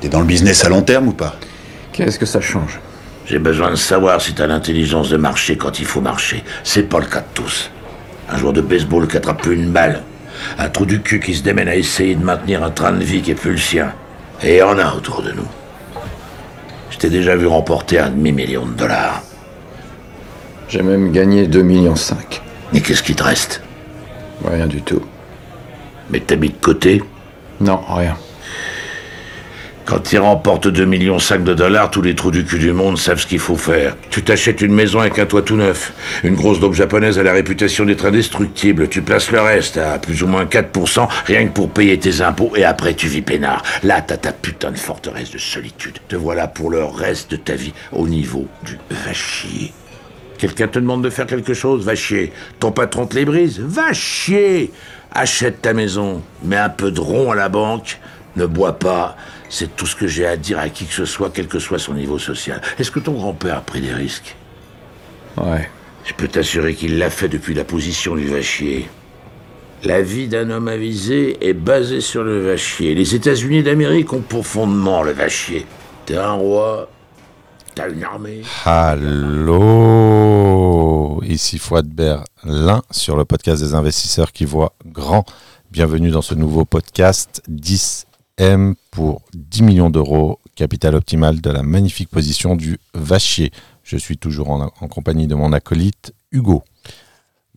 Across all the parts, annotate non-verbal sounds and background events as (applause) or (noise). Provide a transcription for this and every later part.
T'es dans le business à long terme ou pas Qu'est-ce que ça change J'ai besoin de savoir si t'as l'intelligence de marcher quand il faut marcher. C'est pas le cas de tous. Un joueur de baseball qui attrape plus une balle. Un trou du cul qui se démène à essayer de maintenir un train de vie qui est plus le sien. Et il y en a autour de nous. Je t'ai déjà vu remporter un demi-million de dollars. J'ai même gagné 2,5 millions. Et qu'est-ce qui te reste? Rien du tout. Mais t'as mis de côté? Non, rien. Quand tu remportes 2,5 millions de dollars, tous les trous du cul du monde savent ce qu'il faut faire. Tu t'achètes une maison avec un toit tout neuf. Une grosse daube japonaise a la réputation d'être indestructible. Tu places le reste à plus ou moins 4%, rien que pour payer tes impôts, et après tu vis peinard. Là, t'as ta putain de forteresse de solitude. Te voilà pour le reste de ta vie au niveau du va chier. Quelqu'un te demande de faire quelque chose, va chier. Ton patron te les brise, va chier. Achète ta maison, mets un peu de rond à la banque, ne bois pas. C'est tout ce que j'ai à dire à qui que ce soit, quel que soit son niveau social. Est-ce que ton grand-père a pris des risques Ouais. Je peux t'assurer qu'il l'a fait depuis la position du vachier. La vie d'un homme avisé est basée sur le vachier. Les États-Unis d'Amérique ont pour fondement le vachier. T'es un roi, t'as une armée. Allô, ici Fouad Berlin sur le podcast des investisseurs qui voient grand. Bienvenue dans ce nouveau podcast 10M pour 10 millions d'euros, capital optimal de la magnifique position du Vachier. Je suis toujours en, en compagnie de mon acolyte Hugo.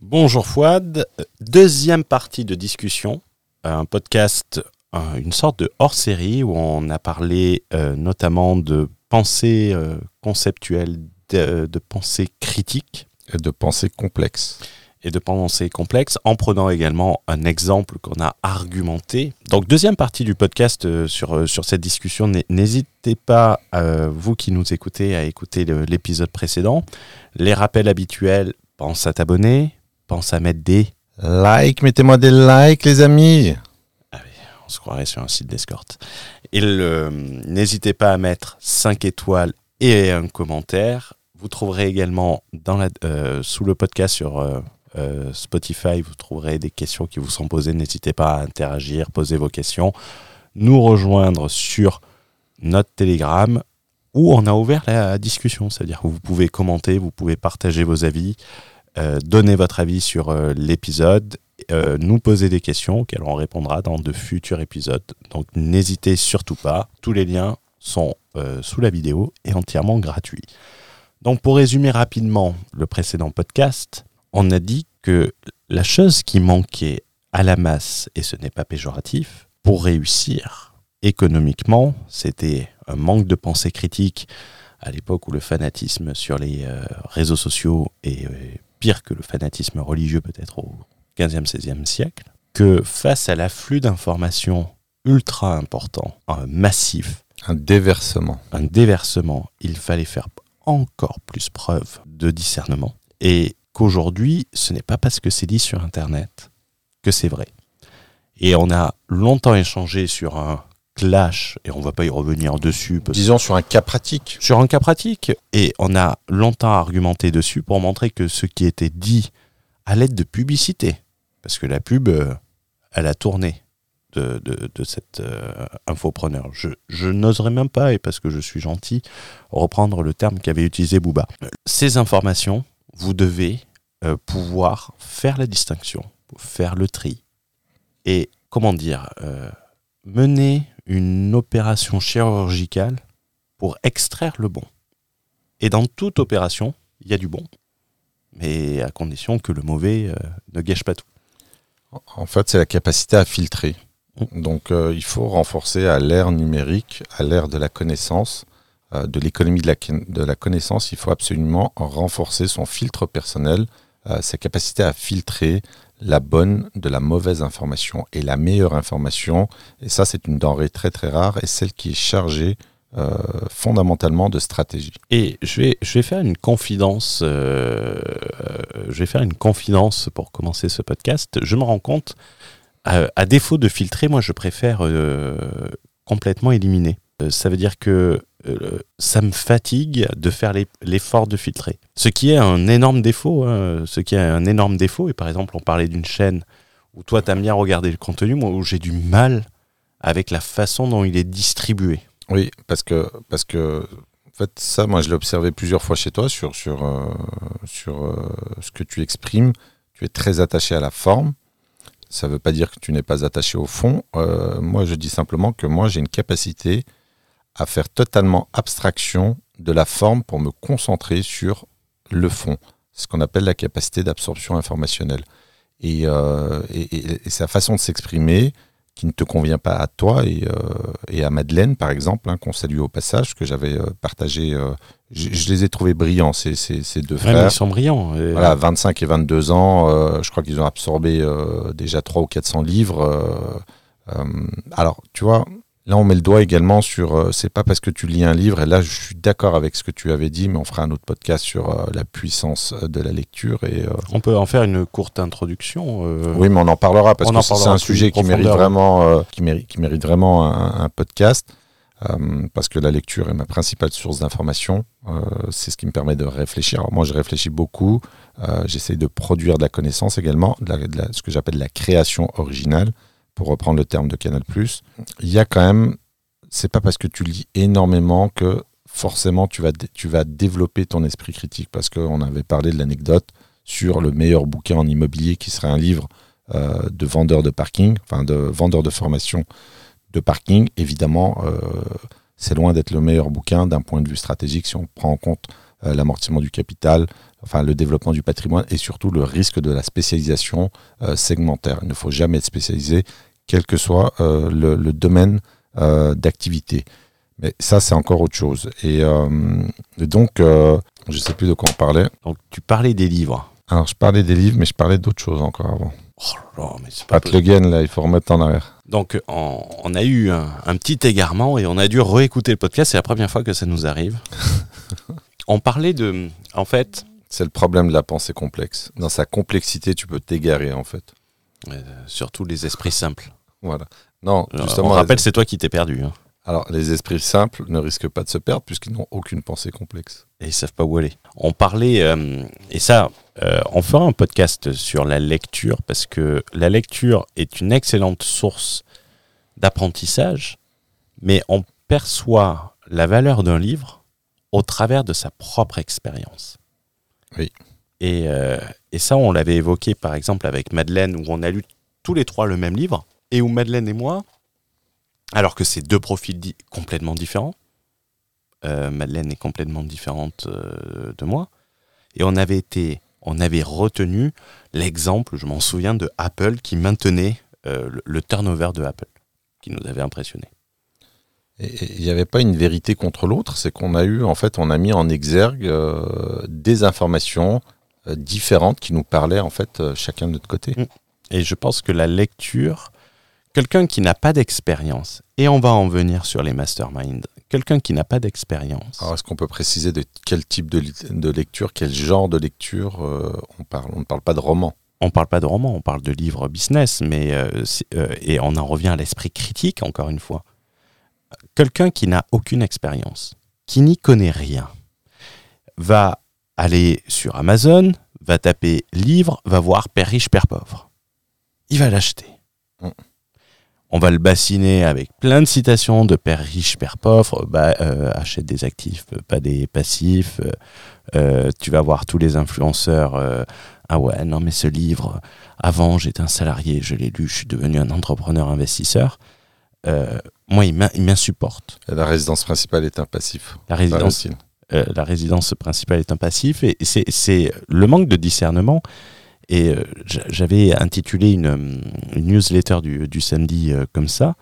Bonjour Fouad, deuxième partie de discussion, un podcast, euh, une sorte de hors-série où on a parlé euh, notamment de pensée euh, conceptuelle, de, de pensée critique Et de pensée complexe. Et de pensée complexe, en prenant également un exemple qu'on a argumenté. Donc deuxième partie du podcast euh, sur, euh, sur cette discussion, N'hé- n'hésitez pas, euh, vous qui nous écoutez, à écouter l'épisode précédent. Les rappels habituels, pense à t'abonner, pense à mettre des... Like, mettez-moi des likes les amis. On se croirait sur un site d'escorte. Et n'hésitez pas à mettre 5 étoiles et un commentaire. Vous trouverez également dans la, euh, sous le podcast sur euh, Spotify, vous trouverez des questions qui vous sont posées. N'hésitez pas à interagir, poser vos questions, nous rejoindre sur notre Telegram où on a ouvert la discussion. C'est-à-dire que vous pouvez commenter, vous pouvez partager vos avis, euh, donner votre avis sur euh, l'épisode nous poser des questions auxquelles on répondra dans de futurs épisodes. Donc n'hésitez surtout pas, tous les liens sont sous la vidéo et entièrement gratuits. Donc pour résumer rapidement le précédent podcast, on a dit que la chose qui manquait à la masse, et ce n'est pas péjoratif, pour réussir économiquement, c'était un manque de pensée critique à l'époque où le fanatisme sur les euh, réseaux sociaux est euh, pire que le fanatisme religieux peut-être au 15e, 16e siècle, que face à l'afflux d'informations ultra important, un massif, Un déversement. un déversement, il fallait faire encore plus preuve de discernement. Et qu'aujourd'hui, ce n'est pas parce que c'est dit sur Internet que c'est vrai. Et on a longtemps échangé sur un clash, et on va pas y revenir dessus, Disons sur un cas pratique. sur un cas pratique. Et on a longtemps argumenté dessus pour montrer que ce qui était dit à l'aide de publicité, parce que la pub, euh, elle a tourné de, de, de cet euh, infopreneur. Je, je n'oserais même pas, et parce que je suis gentil, reprendre le terme qu'avait utilisé Booba. Ces informations, vous devez euh, pouvoir faire la distinction, faire le tri, et comment dire, euh, mener une opération chirurgicale pour extraire le bon. Et dans toute opération, il y a du bon, mais à condition que le mauvais euh, ne gâche pas tout. En fait, c'est la capacité à filtrer. Donc, euh, il faut renforcer à l'ère numérique, à l'ère de la connaissance, euh, de l'économie de la, de la connaissance, il faut absolument renforcer son filtre personnel, euh, sa capacité à filtrer la bonne de la mauvaise information et la meilleure information. Et ça, c'est une denrée très très rare et celle qui est chargée euh, fondamentalement de stratégie. Et je vais, je vais faire une confidence. euh, je vais faire une confidence pour commencer ce podcast. Je me rends compte, à, défaut de filtrer, moi, je préfère complètement éliminer. Ça veut dire que ça me fatigue de faire l'effort de filtrer. Ce qui est un énorme défaut. hein, ce qui est un énorme défaut. Et par exemple, on parlait d'une chaîne où toi, t'aimes bien regarder le contenu, moi, où j'ai du mal avec la façon dont il est distribué. Oui, parce que, parce que en fait, ça, moi, je l'ai observé plusieurs fois chez toi sur, sur, euh, sur euh, ce que tu exprimes. Tu es très attaché à la forme. Ça ne veut pas dire que tu n'es pas attaché au fond. Euh, moi, je dis simplement que moi, j'ai une capacité à faire totalement abstraction de la forme pour me concentrer sur le fond. C'est ce qu'on appelle la capacité d'absorption informationnelle. Et, euh, et, et, et sa façon de s'exprimer, qui ne te convient pas à toi et, euh, à Madeleine, par exemple, hein, qu'on salue au passage, que j'avais euh, partagé. euh, je, je les ai trouvés brillants, ces, ces, ces deux Ouais, frères. ils sont brillants. Voilà, 25 et 22 ans, je crois qu'ils ont absorbé déjà 300 ou 400 livres. alors, tu vois, là, on met le doigt également sur. euh, c'est pas parce que tu lis un livre, et là, je suis d'accord avec ce que tu avais dit, mais on fera un autre podcast sur euh, la puissance euh, de la lecture. Et, euh, On peut en faire une courte introduction. oui, mais on en parlera parce On que c'est un sujet qui mérite vraiment, qui mérite, qui mérite vraiment un, un podcast. parce que la lecture est ma principale source d'information. C'est ce qui me permet de réfléchir. Alors moi, je réfléchis beaucoup. J'essaie de produire de la connaissance également, de la- de la- ce que j'appelle la création originale, pour reprendre le terme de Canal+. Il y a quand même, c'est pas parce que tu lis énormément que forcément tu vas, tu vas développer ton esprit critique. Parce qu'on avait parlé de l'anecdote sur le meilleur bouquin en immobilier qui serait un livre euh, de vendeur de parking, enfin de vendeur de formation de parking. Évidemment, euh, c'est loin d'être le meilleur bouquin d'un point de vue stratégique si on prend en compte euh, l'amortissement du capital, enfin le développement du patrimoine et surtout le risque de la spécialisation segmentaire. Il ne faut jamais être spécialisé, quel que soit euh, le, le domaine euh, d'activité. Mais ça, c'est encore autre chose. Et, euh, et donc, je ne sais plus de quoi on parlait. Donc, tu parlais des livres. Alors, je parlais des livres, mais je parlais d'autres choses encore avant. Oh là mais c'est pas Pat Le Guen, là, il faut remettre en arrière. Donc, on, on a eu un, un petit égarement et on a dû réécouter le podcast. C'est la première fois que ça nous arrive. (laughs) on parlait de. En fait, C'est le problème de la pensée complexe. Dans sa complexité, tu peux t'égarer, en fait. euh, surtout les esprits simples. Voilà. Non, Alors, justement. on rappelle, les- c'est toi qui t'es perdu. hein. Alors, les esprits simples ne risquent pas de se perdre puisqu'ils n'ont aucune pensée complexe. Et ils savent pas où aller. On parlait, euh, et ça, euh, on fera un podcast sur la lecture parce que la lecture est une excellente source d'apprentissage, mais on perçoit la valeur d'un livre au travers de sa propre expérience. Oui. Et, euh, et ça, on l'avait évoqué par exemple avec Madeleine, où on a lu tous les trois le même livre, et où Madeleine et moi, alors que c'est deux profils di- complètement différents, euh, Madeleine est complètement différente euh, de moi. Et on avait été, on avait retenu l'exemple, je m'en souviens, de Apple qui maintenait euh, le, le turnover de Apple, qui nous avait impressionné. Il n'y avait pas une vérité contre l'autre, c'est qu'on a eu, en fait, on a mis en exergue des informations différentes qui nous parlaient, en fait, chacun de notre côté. Et je pense que la lecture, quelqu'un qui n'a pas d'expérience, et on va en venir sur les masterminds, quelqu'un qui n'a pas d'expérience, Alors, est-ce qu'on peut préciser de quel type de, lecture, quel genre de lecture euh, on parle On ne parle pas de roman? on parle pas de roman, on parle de livres business, mais euh, euh, et on en revient à l'esprit critique encore une fois. Quelqu'un qui n'a aucune expérience, qui n'y connaît rien, va aller sur Amazon, va taper livre, va voir Père riche, Père pauvre. Il va l'acheter. Mm. On va le bassiner avec plein de citations de Père riche, Père pauvre, bah, euh, achète des actifs, euh, pas des passifs. euh, tu vas voir tous les influenceurs. euh, ah ouais, non mais ce livre, avant j'étais un salarié, je l'ai lu, je suis devenu un entrepreneur investisseur. Moi, il m'in- il m'insupporte. La résidence principale est un passif. La résidence, la résidence principale est un passif et c'est le manque de discernement. Et euh, j'a- j'avais intitulé une, hum, une newsletter du, du samedi euh, comme ça.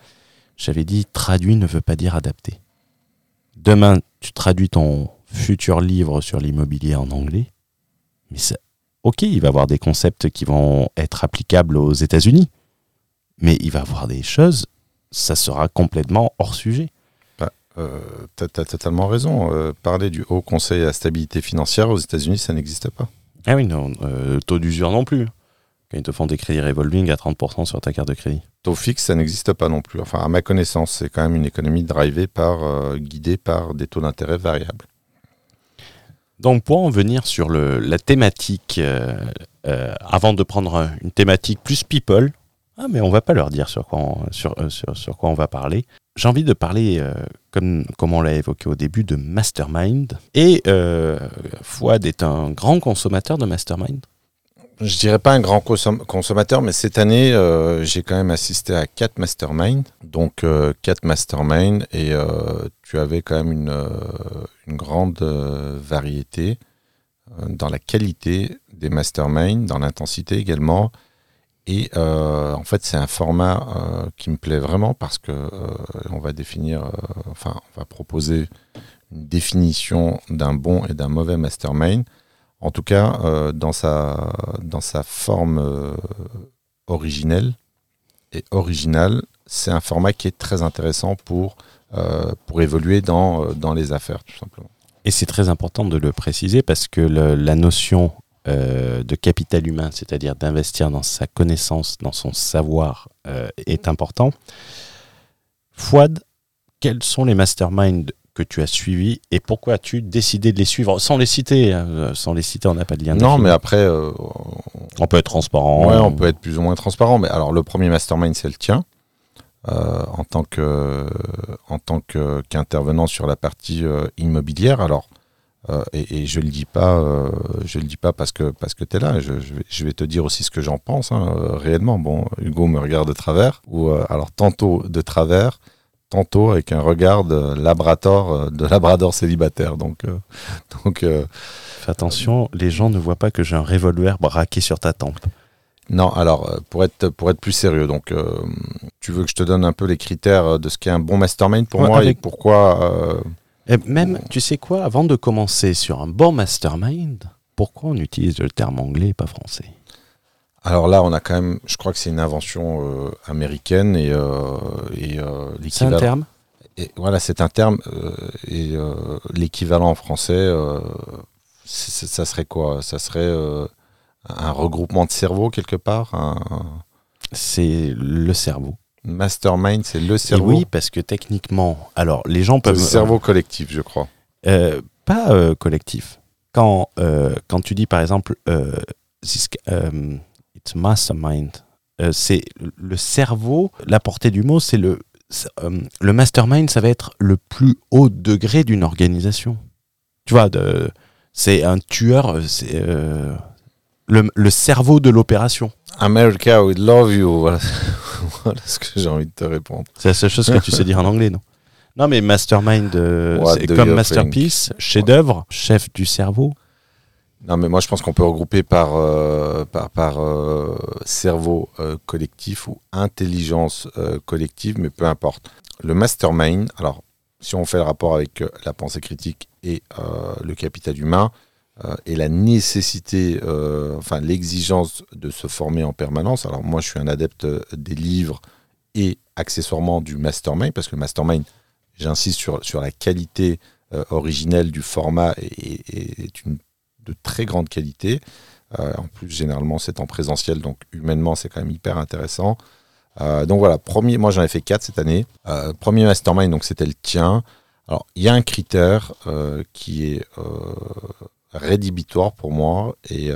J'avais dit traduit ne veut pas dire adapté. Demain, tu traduis ton futur livre sur l'immobilier en anglais, mais ça, ok, il va avoir des concepts qui vont être applicables aux États-Unis, mais il va avoir des choses, ça sera complètement hors sujet. Euh, T'as as totalement raison. Euh, parler du Haut Conseil à la stabilité financière aux États-Unis, ça n'existe pas. Ah oui, non, euh, taux d'usure non plus. Quand ils te font des crédits revolving à 30% sur ta carte de crédit. Taux fixe, ça n'existe pas non plus. Enfin, à ma connaissance, c'est quand même une économie drivée par, euh, guidée par des taux d'intérêt variables. Donc pour en venir sur le, la thématique, euh, euh, avant de prendre un- une thématique plus people, ah mais on va pas leur dire sur quoi on, sur, euh, sur, sur quoi on va parler. J'ai envie de parler, euh, comme, comme on l'a évoqué au début, de mastermind. Et euh, Fouad est un grand consommateur de mastermind. Je dirais pas un grand consommateur, mais cette année, euh, j'ai quand même assisté à quatre masterminds. Donc, euh, quatre masterminds, et tu avais quand même une, une grande variété dans la qualité des masterminds, dans l'intensité également. Et en fait, c'est un format qui me plaît vraiment parce que on va définir, enfin, on va proposer une définition d'un bon et d'un mauvais mastermind en tout cas euh, dans, sa, dans sa forme euh, originelle et originale, c'est un format qui est très intéressant pour, euh, pour évoluer dans, dans les affaires, tout simplement. Et c'est très important de le préciser parce que la notion de capital humain, c'est-à-dire d'investir dans sa connaissance, dans son savoir, est important. Fouad, quels sont les masterminds que tu as suivi et pourquoi as-tu décidé de les suivre? Sans les citer hein, Sans les citer, on n'a pas de lien. Non, mais après, euh, on peut être transparent. Ouais, on peut être plus ou moins transparent. Mais alors, le premier mastermind, c'est le tien. Euh, en tant que en tant qu'intervenant sur la partie euh, immobilière. Alors, et, je le dis pas, je le dis pas parce que parce que es là. Je, je, vais, te dire aussi ce que j'en pense hein, réellement. Bon, Hugo me regarde de travers ou alors tantôt de travers tantôt avec un regard de labrador, euh, de labrador célibataire. Donc, euh, (laughs) donc euh, Fais attention, les gens ne voient pas que j'ai un revolver braqué sur ta tempe. Non, alors pour être pour être plus sérieux, donc tu veux que je te donne un peu les critères de ce qu'est un bon mastermind pour moi et pourquoi et Même, tu sais quoi, avant de commencer sur un bon mastermind, pourquoi on utilise le terme anglais et pas français? Alors là, on a quand même, je crois que c'est une invention euh, américaine et, euh, et euh, C'est un terme? Et voilà, c'est un terme et l'équivalent en français, ça serait quoi? Ça serait un regroupement de cerveau quelque part. C'est le cerveau. Mastermind, c'est le cerveau. oui, parce que techniquement, alors les gens peuvent. Le cerveau collectif, je crois. pas collectif. Quand quand tu dis par exemple mastermind. Euh, c'est le cerveau, la portée du mot, c'est le, euh, le mastermind, ça va être le plus haut degré d'une organisation. Tu vois, c'est un tueur, c'est euh, le, le, cerveau de l'opération. America, we love you. (laughs) Voilà, ce que j'ai envie de te répondre. C'est la seule chose que tu sais dire en anglais, non? Non, mais mastermind, c'est comme masterpiece, chef-d'œuvre, chef du cerveau. Non, mais moi je pense qu'on peut regrouper par, euh, par, par euh, cerveau euh, collectif ou intelligence collective, mais peu importe. Le mastermind, alors si on fait le rapport avec la pensée critique et le capital humain, et la nécessité, enfin l'exigence de se former en permanence. Alors moi je suis un adepte des livres et accessoirement du mastermind, parce que le mastermind, j'insiste sur, sur la qualité originelle du format et, est de très grande qualité. Euh, en plus, généralement, c'est en présentiel, donc humainement, c'est quand même hyper intéressant. Euh, donc voilà, premier, moi j'en ai fait quatre cette année. Euh, premier mastermind, donc c'était le tien. Alors, il y a un critère qui est rédhibitoire pour moi, et,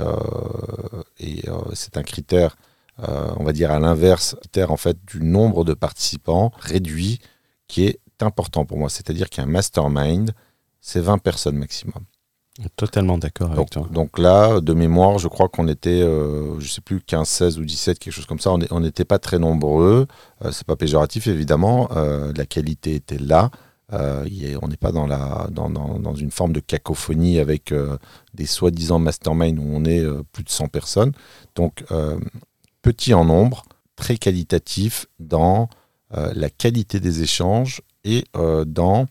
et c'est un critère, on va dire à l'inverse, critère en fait du nombre de participants réduit, qui est important pour moi. C'est-à-dire qu'un mastermind, c'est 20 personnes maximum. Totalement d'accord avec toi. Donc là, de mémoire, je crois qu'on était, euh, je sais plus, 15, 16 ou 17, quelque chose comme ça. On n'était pas très nombreux. Euh, c'est pas péjoratif, évidemment. Euh, la qualité était là. Euh, on n'est pas dans, une forme de cacophonie avec des soi-disant mastermind où on est plus de 100 personnes. Donc, petit en nombre, très qualitatif dans la qualité des échanges et dans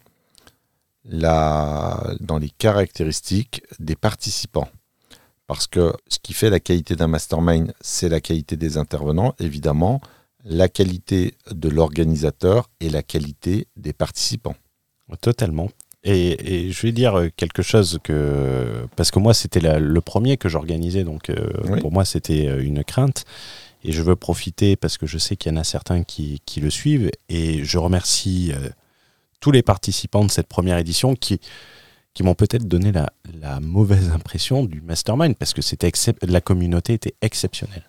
dans les caractéristiques des participants. Parce que ce qui fait la qualité d'un mastermind, c'est la qualité des intervenants, évidemment, la qualité de l'organisateur et la qualité des participants. Totalement. Et, je vais dire quelque chose que parce que moi c'était le premier que j'organisais donc euh, pour moi c'était euh, une crainte et je veux profiter parce que je sais qu'il y en a certains qui, qui le suivent et je remercie euh, tous les participants de cette première édition qui, qui m'ont peut-être donné la, la, mauvaise impression du mastermind parce que c'était la communauté était exceptionnelle.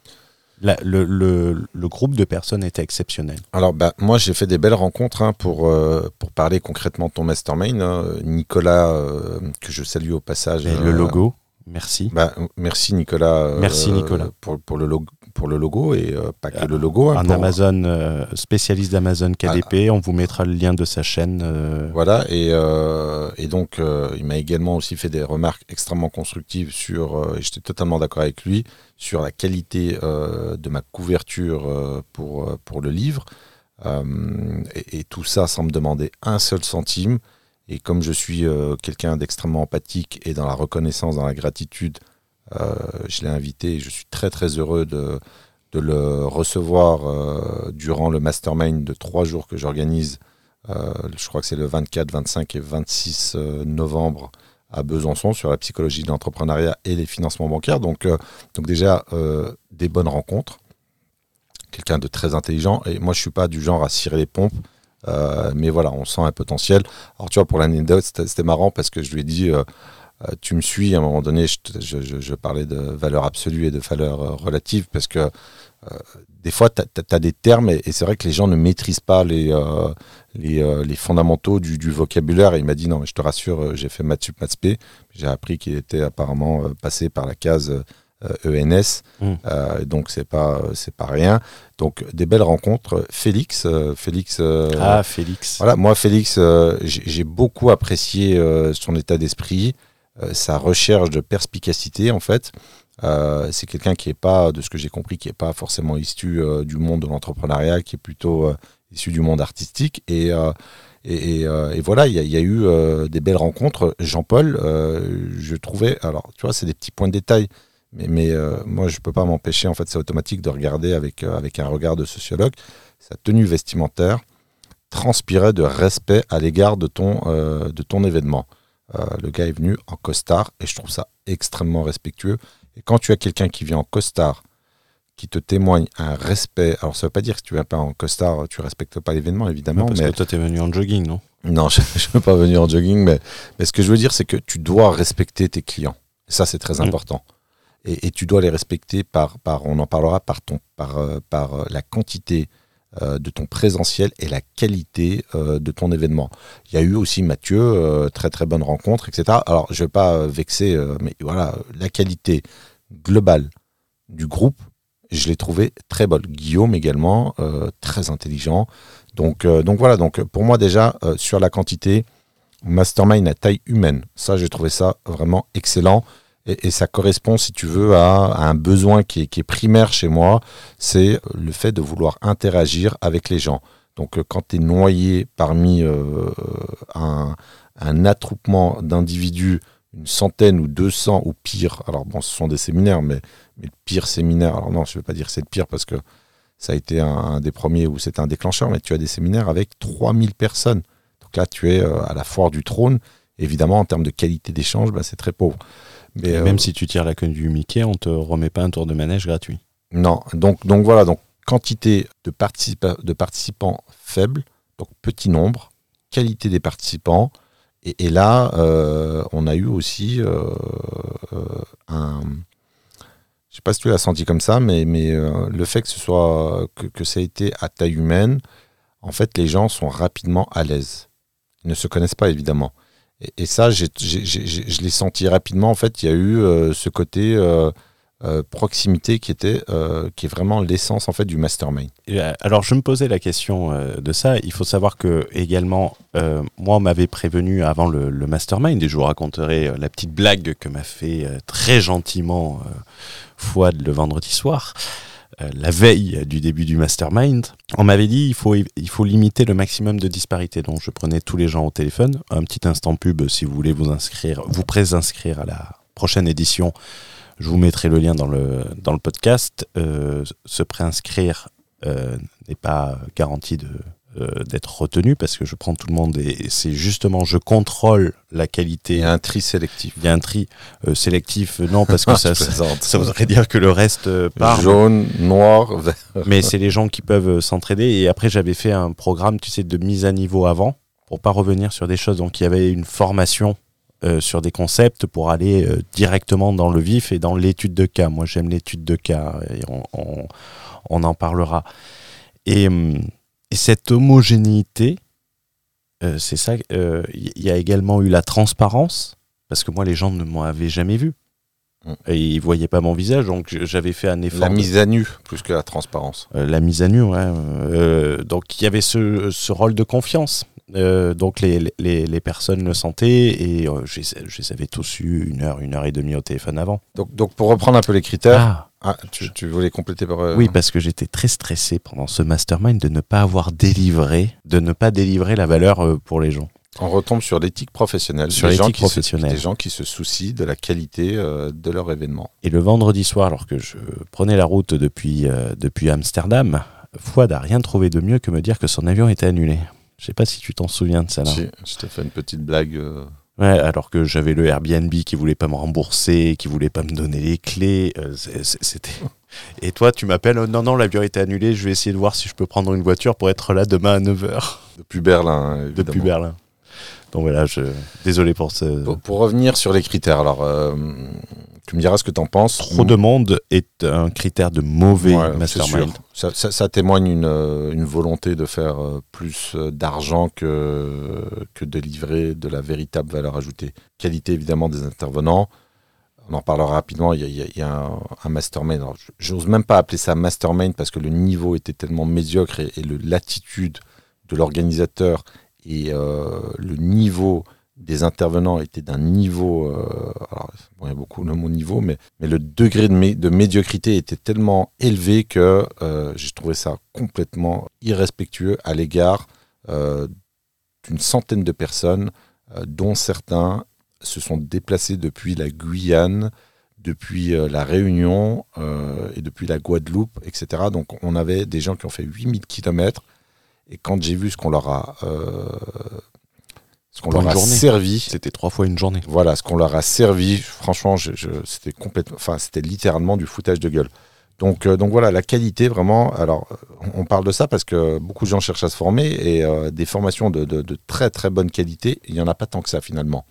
La- le, le- le groupe de personnes était exceptionnel. Alors, bah, moi, j'ai fait des belles rencontres hein, pour, euh, pour parler concrètement de ton mastermind. hein. Nicolas, euh, que je salue au passage. Et euh, le logo, merci. bah, merci Nicolas. euh, Merci, Nicolas. Pour, pour, le, logo, pour le logo et euh, pas que le logo. hein, Un Amazon, euh, spécialiste d'Amazon KDP, on vous mettra le lien de sa chaîne. euh, Voilà, et, euh, et donc euh, il m'a également aussi fait des remarques extrêmement constructives sur, euh, et j'étais totalement d'accord avec lui, sur la qualité euh, de ma couverture euh, pour, euh, pour le livre. Euh, et, et tout ça sans me demander un seul centime. Et comme je suis euh, quelqu'un d'extrêmement empathique et dans la reconnaissance, dans la gratitude, euh, je l'ai invité et je suis très très heureux de, le recevoir euh, durant le mastermind de trois jours que j'organise euh, je crois que c'est le 24, 25 et 26 euh, novembre à Besançon sur la psychologie de l'entrepreneuriat et les financements bancaires. Donc, euh, donc déjà, euh, des bonnes rencontres. Quelqu'un de très intelligent. Et moi, je suis pas du genre à cirer les pompes. Euh, mais voilà, on sent un potentiel. Alors, tu vois, pour l'anecdote, c'était marrant parce que je lui ai dit euh, Tu me suis. À un moment donné, je, te- je- je- je parlais de valeur absolue et de valeur euh, relative parce que euh, des fois, tu as, des termes et, et c'est vrai que les gens ne maîtrisent pas les, euh, les, les fondamentaux du, du vocabulaire. Et il m'a dit non, mais je te rassure, j'ai fait maths sup, maths spé. J'ai appris qu'il était apparemment passé par la case ENS. Mm. Euh, donc c'est pas c'est pas rien. Donc des belles rencontres. Félix, euh, Félix. euh, Ah, Félix. voilà, moi, Félix, j'ai beaucoup apprécié son état d'esprit, sa recherche de perspicacité, en fait. Euh, c'est quelqu'un qui est pas, de ce que j'ai compris, qui est pas forcément issu euh, du monde de l'entrepreneuriat, qui est plutôt euh, issu du monde artistique. Et, euh, euh, voilà, il y, a- eu euh, des belles rencontres. Jean-Paul, euh, je trouvais, alors tu vois, c'est des petits points de détail. Mais, euh, moi, je peux pas m'empêcher, en fait, c'est automatique de regarder avec, euh, avec un regard de sociologue sa tenue vestimentaire transpirait de respect à l'égard de euh, de ton événement. Euh, le gars est venu en costard et je trouve ça extrêmement respectueux. Et quand tu as quelqu'un qui vient en costard, qui te témoigne un respect, alors ça veut pas dire que tu viens pas en costard, tu respectes pas l'événement évidemment, Non, parce mais que toi, t'es venu en jogging, non? Non, je (laughs) ne veux pas venir en jogging, mais, mais ce que je veux dire, c'est que tu dois respecter tes clients. Et ça, c'est très important. Et, et tu dois les respecter par, par, on en parlera, par, ton, par, euh, par euh, la quantité de ton présentiel et la qualité euh, de ton événement. Il y a eu aussi Mathieu, euh, très très bonne rencontre, etc. Alors, je ne vais pas euh, vexer, euh, mais voilà, la qualité globale du groupe, je l'ai trouvé très bonne. Guillaume également, euh, très intelligent. Donc, euh, donc voilà, donc pour moi déjà, euh, sur la quantité, mastermind à taille humaine, ça j'ai trouvé ça vraiment excellent. Et, ça correspond, si tu veux, à, un besoin qui est, primaire chez moi, c'est le fait de vouloir interagir avec les gens. Donc euh, quand tu es noyé parmi euh, un, attroupement d'individus, une centaine ou 200 ou pire, alors bon, ce sont des séminaires, mais, le pire séminaire, alors non, je ne vais pas dire c'est le pire parce que ça a été un, des premiers où c'était un déclencheur, mais tu as des séminaires avec 3000 personnes. Donc là, tu es euh, à la foire du trône. Évidemment, en termes de qualité d'échange, bah, c'est très pauvre. Mais, Et euh, même si tu tires la queue du Mickey, on te remet pas un tour de manège gratuit. Non, donc, donc voilà, donc quantité de, participa- de participants faible, donc petit nombre, qualité des participants. Et, et là, euh, on a eu aussi euh, euh, un. Je sais pas si tu l'as senti comme ça, mais, mais euh, le fait que ce soit que, que ça a été à taille humaine, en fait, les gens sont rapidement à l'aise. Ils ne se connaissent pas évidemment. Et, ça, je l'ai senti rapidement. En fait, il y a eu euh, ce côté euh, euh, proximité qui était qui est vraiment l'essence en fait du mastermind. Alors, je me posais la question de ça. Il faut savoir que, également, moi, on m'avait prévenu avant le, le mastermind, et je vous raconterai la petite blague que m'a fait très gentiment Fouad le vendredi soir, la veille du début du mastermind. On m'avait dit il faut, il faut limiter le maximum de disparités. Donc, je prenais tous les gens au téléphone. Un petit instant pub si vous voulez vous inscrire, vous pré-inscrire à la prochaine édition. Je vous mettrai le lien dans le, dans le podcast. Euh, se préinscrire euh, n'est pas garanti de, euh, d'être retenu parce que je prends tout le monde et c'est justement je contrôle la qualité. Il y a un tri sélectif. Il y a un tri euh, sélectif, non parce que (laughs) ça, ça, ça voudrait dire que le reste euh, part. Jaune, noir, vert. Mais c'est les gens qui peuvent s'entraider. Et après, j'avais fait un programme, tu sais, de mise à niveau avant, pour pas revenir sur des choses. Donc, il y avait une formation euh, sur des concepts pour aller euh, directement dans le vif et dans l'étude de cas. Moi, j'aime l'étude de cas et on, on- on en parlera. Et, hum, et cette homogénéité, euh, c'est ça. euh, Il y a également eu la transparence parce que moi, les gens ne m'avaient jamais vu. Mm. Et ils voyaient pas mon visage, donc j'avais fait un effort. La mise à nu, plus que la transparence. euh, la mise à nu, ouais. Euh, donc il y avait ce, ce rôle de confiance. Euh, donc les, les, les personnes le sentaient et euh, je, les- je les avais tous eu une heure, une heure et demie au téléphone avant. Donc, donc pour reprendre un peu les critères, Ah, ah, tu, tu voulais compléter par... euh, oui, parce que j'étais très stressé pendant ce mastermind de ne pas avoir délivré, de ne pas délivrer la valeur pour les gens. On retombe sur l'éthique professionnelle. Sur des gens l'éthique qui se- professionnelle. des gens qui se soucient de la qualité euh, de leur événement. Et le vendredi soir, alors que je prenais la route depuis, euh, depuis Amsterdam, Fouad a rien trouvé de mieux que me dire que son avion était annulé. Je sais pas si tu t'en souviens de ça. là. Si, je t'ai fait une petite blague. euh, Ouais, alors que j'avais le Airbnb qui voulait pas me rembourser, qui voulait pas me donner les clés. euh, C'était. (laughs) Et toi, tu m'appelles oh, Non, non, l'avion était annulé. Je vais essayer de voir si je peux prendre une voiture pour être là demain à 9h. depuis Berlin, hein, évidemment. Depuis Berlin. Donc voilà, je... désolé pour ce. Pour, pour revenir sur les critères, alors euh, tu me diras ce que tu en penses. Trop de monde est un critère de mauvais Ouais, mastermind. Ça, ça- ça témoigne une, euh, une volonté de faire euh, plus euh, d'argent que, que de livrer de la véritable valeur ajoutée. Qualité évidemment des intervenants. On en parlera rapidement. Il y a, il y un, un mastermind. J'ose même pas appeler ça mastermind parce que le niveau était tellement médiocre et, et le- l'attitude de l'organisateur et euh, le niveau des intervenants était d'un niveau. euh, alors, bon, il y a beaucoup le mot niveau, mais, le degré de, mé- de médiocrité était tellement élevé que euh, j'ai trouvé ça complètement irrespectueux à l'égard d'une centaine de personnes, dont certains se sont déplacés depuis la Guyane, depuis la Réunion et depuis la Guadeloupe, etc. Donc on avait des gens qui ont fait 8000 km. Et quand j'ai vu ce qu'on leur a, euh, ce qu'on leur a journée. servi, C'était trois fois une journée. voilà, ce qu'on leur a servi, franchement, je, je- c'était complètement, enfin, c'était littéralement du foutage de gueule. Donc, euh, donc voilà, la qualité vraiment. Alors, on parle de ça parce que beaucoup de gens cherchent à se former et euh, des formations de, de- de très très bonne qualité, il n'y en a pas tant que ça finalement.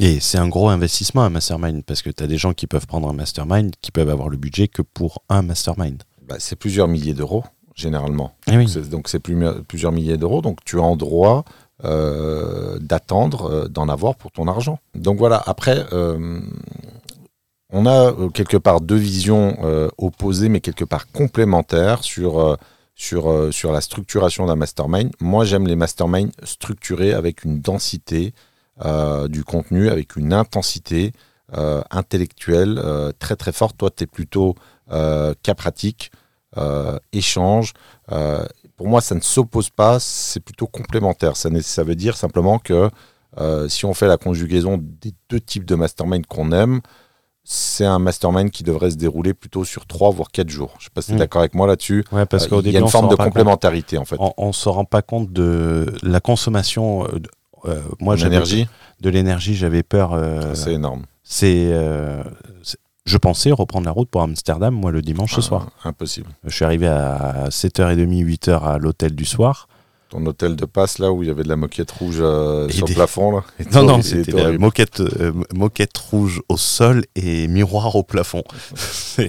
Et c'est un gros investissement un mastermind parce que tu as des gens qui peuvent prendre un mastermind qui peuvent avoir le budget que pour un mastermind. Bah, c'est plusieurs milliers d'euros généralement. Eh oui. Donc c'est plus- plusieurs milliers d'euros. Donc tu as en droit euh, d'attendre euh, d'en avoir pour ton argent. Donc voilà, après, euh, on a quelque part deux visions opposées, mais quelque part complémentaires sur, sur, sur la structuration d'un mastermind. Moi, j'aime les masterminds structurés avec une densité du contenu, avec une intensité intellectuelle très très forte. Toi, tu es plutôt cas pratique, échange. Euh, pour moi, ça ne s'oppose pas, c'est plutôt complémentaire. Ça, ça veut dire simplement que euh, si on fait la conjugaison des deux types de mastermind qu'on aime, c'est un mastermind qui devrait se dérouler plutôt sur trois voire quatre jours. Je ne sais pas si tu es Mm. d'accord avec moi là-dessus. Ouais, parce Euh, qu'au il y a une forme de compte. complémentarité en fait. On, ne se rend pas compte de la consommation. euh, de- euh, moi, En j'avais énergie, de l'énergie, j'avais peur. euh, c'est énorme. euh, c'est- je pensais reprendre la route pour Amsterdam, moi, le dimanche ce soir. Ah, Impossible. Je suis arrivé à 7h30, 8h à l'hôtel du soir. Ton hôtel de passe là où il y avait de la moquette rouge euh, sur des- le plafond là. (laughs) Non, non, c'était la moquette, euh, moquette rouge au sol et miroir au plafond. (laughs)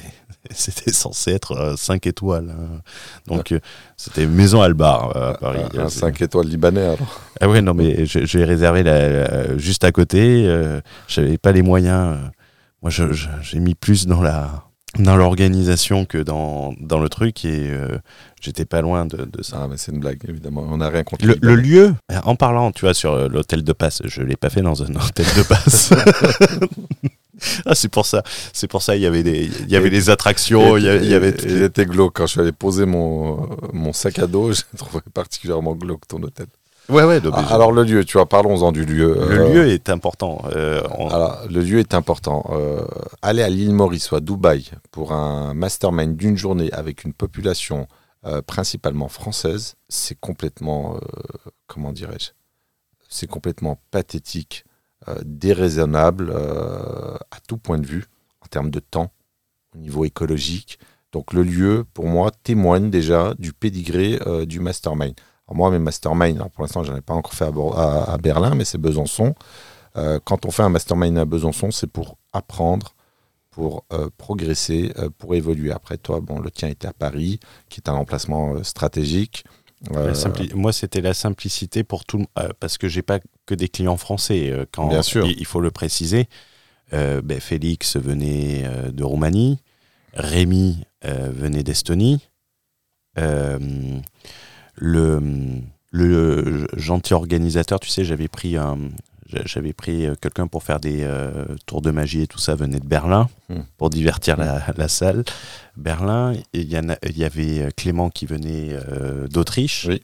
C'était censé être 5 étoiles. hein. Donc, euh, c'était maison Albar euh, à Paris. Un C'est- 5 étoiles libanais alors. Ah ouais, non, mais j'ai réservé la, la- juste à côté. Euh, J'avais pas les moyens. Moi, je- je- j'ai mis plus dans la dans l'organisation que dans, dans le truc et euh, j'étais pas loin de, de ça. Ah, mais c'est une blague évidemment. On n'a rien contre Le, le lieu, en parlant, tu vois, sur euh, l'hôtel de passe, je l'ai pas fait dans un hôtel de passe. (laughs) ah, c'est pour ça. C'est pour ça, il y avait des, il y avait des attractions, il y, a- il y avait. Il était glauque. Quand je suis allé poser mon, mon sac à dos, (laughs) j'ai trouvé particulièrement glauque ton hôtel. Ouais, ouais. Ah, alors le lieu, tu vois, parlons-en du lieu. le Euh, lieu est important. euh, on- Alors, le lieu est important. Euh, aller à l'île Maurice ou à Dubaï pour un mastermind d'une journée avec une population euh, principalement française, c'est complètement, euh, comment dirais-je, c'est complètement pathétique, euh, déraisonnable euh, à tout point de vue, en termes de temps, au niveau écologique. Donc le lieu, pour moi, témoigne déjà du pédigré euh, du mastermind. Alors moi, mes masterminds, alors pour l'instant, je n'en ai pas encore fait à, Bor- à- à Berlin, mais c'est Besançon. Euh, quand on fait un mastermind à Besançon, c'est pour apprendre, pour euh, progresser, euh, pour évoluer. Après, toi, bon, le tien était à Paris, qui est un emplacement stratégique. Moi, c'était la simplicité pour tout, parce que j'ai pas que des clients français. quand Bien sûr. Il, il faut le préciser. Ben, Félix venait de Roumanie, Rémi venait d'Estonie. Euh, le, le gentil organisateur, tu sais, j'avais pris un, j'avais pris euh, quelqu'un pour faire des euh, tours de magie et tout ça venait de Berlin Hmm. pour divertir la, la salle. Berlin, il y, y avait Clément qui venait euh, d'Autriche, Oui.